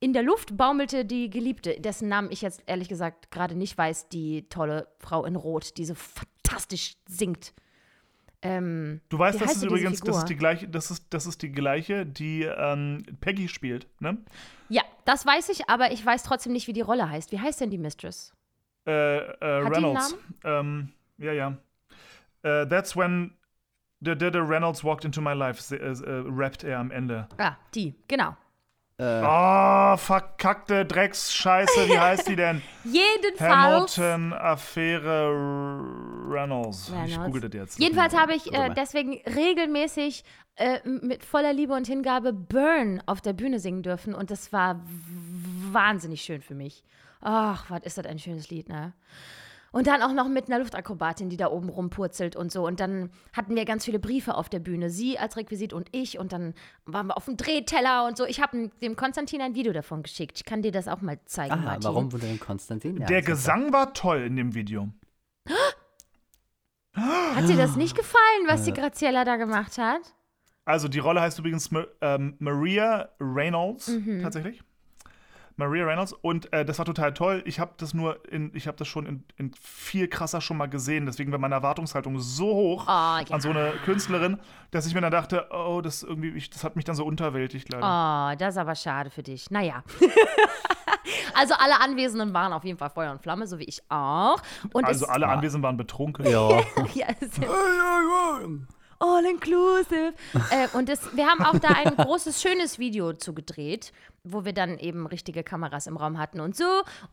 S3: in der Luft baumelte die Geliebte, dessen Namen ich jetzt ehrlich gesagt gerade nicht weiß, die tolle Frau in Rot, die so fantastisch singt. Ähm,
S2: Du weißt, das ist übrigens, das ist die gleiche, das ist, das ist die gleiche, die ähm, Peggy spielt, ne?
S3: Ja, das weiß ich, aber ich weiß trotzdem nicht, wie die Rolle heißt. Wie heißt denn die Mistress?
S2: Äh, äh,
S3: Hat
S2: Reynolds. Ähm, ja, ja. Äh, that's when the, the, the Reynolds walked into my life, äh, äh, rappt er am Ende.
S3: Ah, die, genau.
S2: Oh, verkackte Drecksscheiße, wie heißt die denn?
S3: Jedenfalls.
S2: Hamilton Affäre Reynolds. Ich
S3: Reynolds.
S2: google das jetzt.
S3: Jedenfalls habe ich äh, deswegen regelmäßig äh, mit voller Liebe und Hingabe Burn auf der Bühne singen dürfen und das war wahnsinnig schön für mich. Ach, was ist das ein schönes Lied, ne? Und dann auch noch mit einer Luftakrobatin, die da oben rumpurzelt und so. Und dann hatten wir ganz viele Briefe auf der Bühne. Sie als Requisit und ich. Und dann waren wir auf dem Drehteller und so. Ich habe dem Konstantin ein Video davon geschickt. Ich kann dir das auch mal zeigen,
S4: Aha,
S3: Martin.
S4: warum wurde denn Konstantin? Ja,
S2: Der. Gesang war toll in dem Video.
S3: Hat dir das nicht gefallen, was die Graziella da gemacht hat?
S2: Also die Rolle heißt übrigens ähm, Maria Reynolds
S3: Mhm.
S2: tatsächlich. Maria Reynolds und äh, das war total toll. Ich habe das nur in, ich habe das schon in, in viel krasser schon mal gesehen. Deswegen war meine Erwartungshaltung so hoch
S3: Oh, ja.
S2: an so eine Künstlerin, dass ich mir dann dachte, oh, das irgendwie, ich, das hat mich dann so unterwältigt leider.
S3: Oh, das ist aber schade für dich. Naja. also alle Anwesenden waren auf jeden Fall Feuer und Flamme, so wie ich auch. Und
S2: also
S3: es,
S2: alle Anwesenden waren betrunken.
S4: Ja.
S3: ja, all inclusive. äh, und es, wir haben auch da ein großes, schönes Video zugedreht, wo wir dann eben richtige Kameras im Raum hatten und so.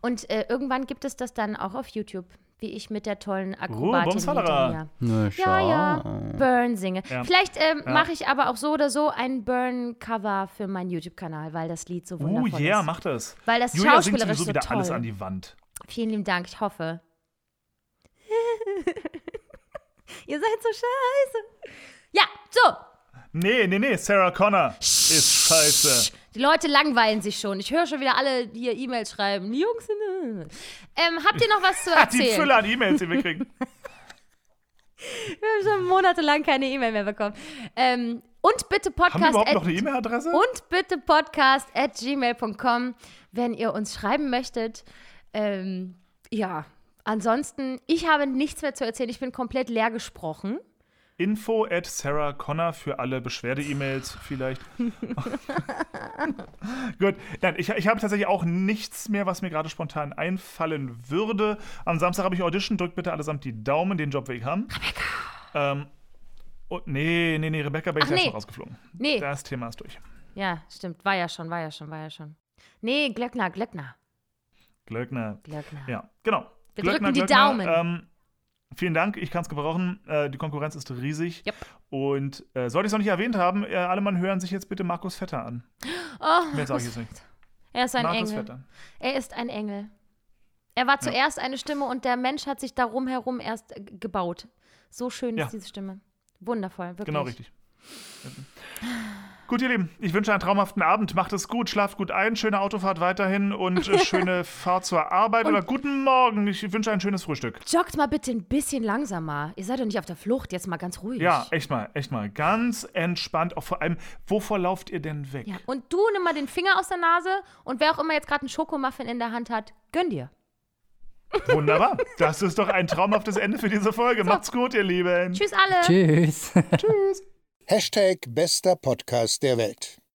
S3: Und äh, irgendwann gibt es das dann auch auf YouTube, wie ich mit der tollen Akrobatin
S2: Bumsfallera.
S3: hinter mir.
S4: Na,
S3: Ja, ja. Burn singe.
S2: Ja.
S3: Vielleicht ähm,
S2: Ja.
S3: mache ich aber auch so oder so ein Burn-Cover für meinen YouTube-Kanal, weil das Lied so
S2: Oh
S3: wundervoll
S2: yeah,
S3: ist.
S2: mach das.
S3: Weil das
S2: Julia singt
S3: schauspielerisch
S2: sowieso
S3: so
S2: wieder
S3: toll.
S2: alles an die Wand.
S3: Vielen lieben Dank, ich hoffe. Ihr seid so scheiße. Ja, so.
S2: Nee, nee, nee, Sarah Connor ist scheiße.
S3: Die Leute langweilen sich schon. Ich höre schon wieder alle hier E-Mails schreiben. Die Jungs sind. Ähm, habt ihr noch was zu
S2: Hat die
S3: erzählen?
S2: Fülle an E-Mails, die wir kriegen.
S3: Wir haben schon monatelang keine E-Mail mehr bekommen. Ähm, und bitte
S2: Haben wir
S3: Podcast.
S2: überhaupt noch eine E-Mail-Adresse?
S3: Und bitte podcast at gmail.com, wenn ihr uns schreiben möchtet. Ähm, ja, ansonsten, ich habe nichts mehr zu erzählen. Ich bin komplett leer gesprochen.
S2: Info at Sarah Connor für alle Beschwerde-E-Mails vielleicht. Gut, nein, ich, ich habe tatsächlich auch nichts mehr, was mir gerade spontan einfallen würde. Am Samstag habe ich Audition, drückt bitte allesamt die Daumen, den Job will ich haben. Rebecca. Ähm, und nee, nee, nee, Rebecca bin ich
S3: nee.
S2: schon rausgeflogen.
S3: Nee,
S2: Das Thema ist durch.
S3: ja, stimmt. War ja schon, war ja schon, war ja schon. Nee, Glöckner, Glöckner,
S2: Glöckner.
S3: Glöckner.
S2: Ja, genau.
S3: Wir drücken die Daumen.
S2: Ähm, vielen Dank, ich kann es gebrauchen. Äh, die Konkurrenz ist riesig.
S3: Yep.
S2: Und äh, sollte ich es noch nicht erwähnt haben, äh, alle Mann hören sich jetzt bitte Markus Vetter an.
S3: Oh,
S2: Mehr sage ich jetzt nicht.
S3: er ist ein
S2: Markus
S3: Engel.
S2: Vetter.
S3: Er ist ein Engel. Er war zuerst eine Stimme und der Mensch hat sich darum herum erst äh, gebaut. So schön
S2: Ja.
S3: ist diese Stimme. Wundervoll, wirklich.
S2: Genau richtig. Gut, ihr Lieben, ich wünsche einen traumhaften Abend. Macht es gut, schlaft gut ein, schöne Autofahrt weiterhin und äh, schöne Fahrt zur Arbeit oder guten Morgen. Ich wünsche ein schönes Frühstück.
S3: Joggt mal bitte ein bisschen langsamer. Ihr seid doch nicht auf der Flucht, jetzt mal ganz ruhig.
S2: Ja, echt mal, echt mal. Ganz entspannt. Auch vor allem, wovor lauft ihr denn weg?
S3: Ja, und du nimm mal den Finger aus der Nase und wer auch immer jetzt gerade einen Schokomuffin in der Hand hat, gönn dir.
S2: Wunderbar. Das ist doch ein traumhaftes Ende für diese Folge. Macht's gut, ihr Lieben.
S3: Tschüss alle.
S4: Tschüss.
S5: Hashtag bester Podcast der Welt.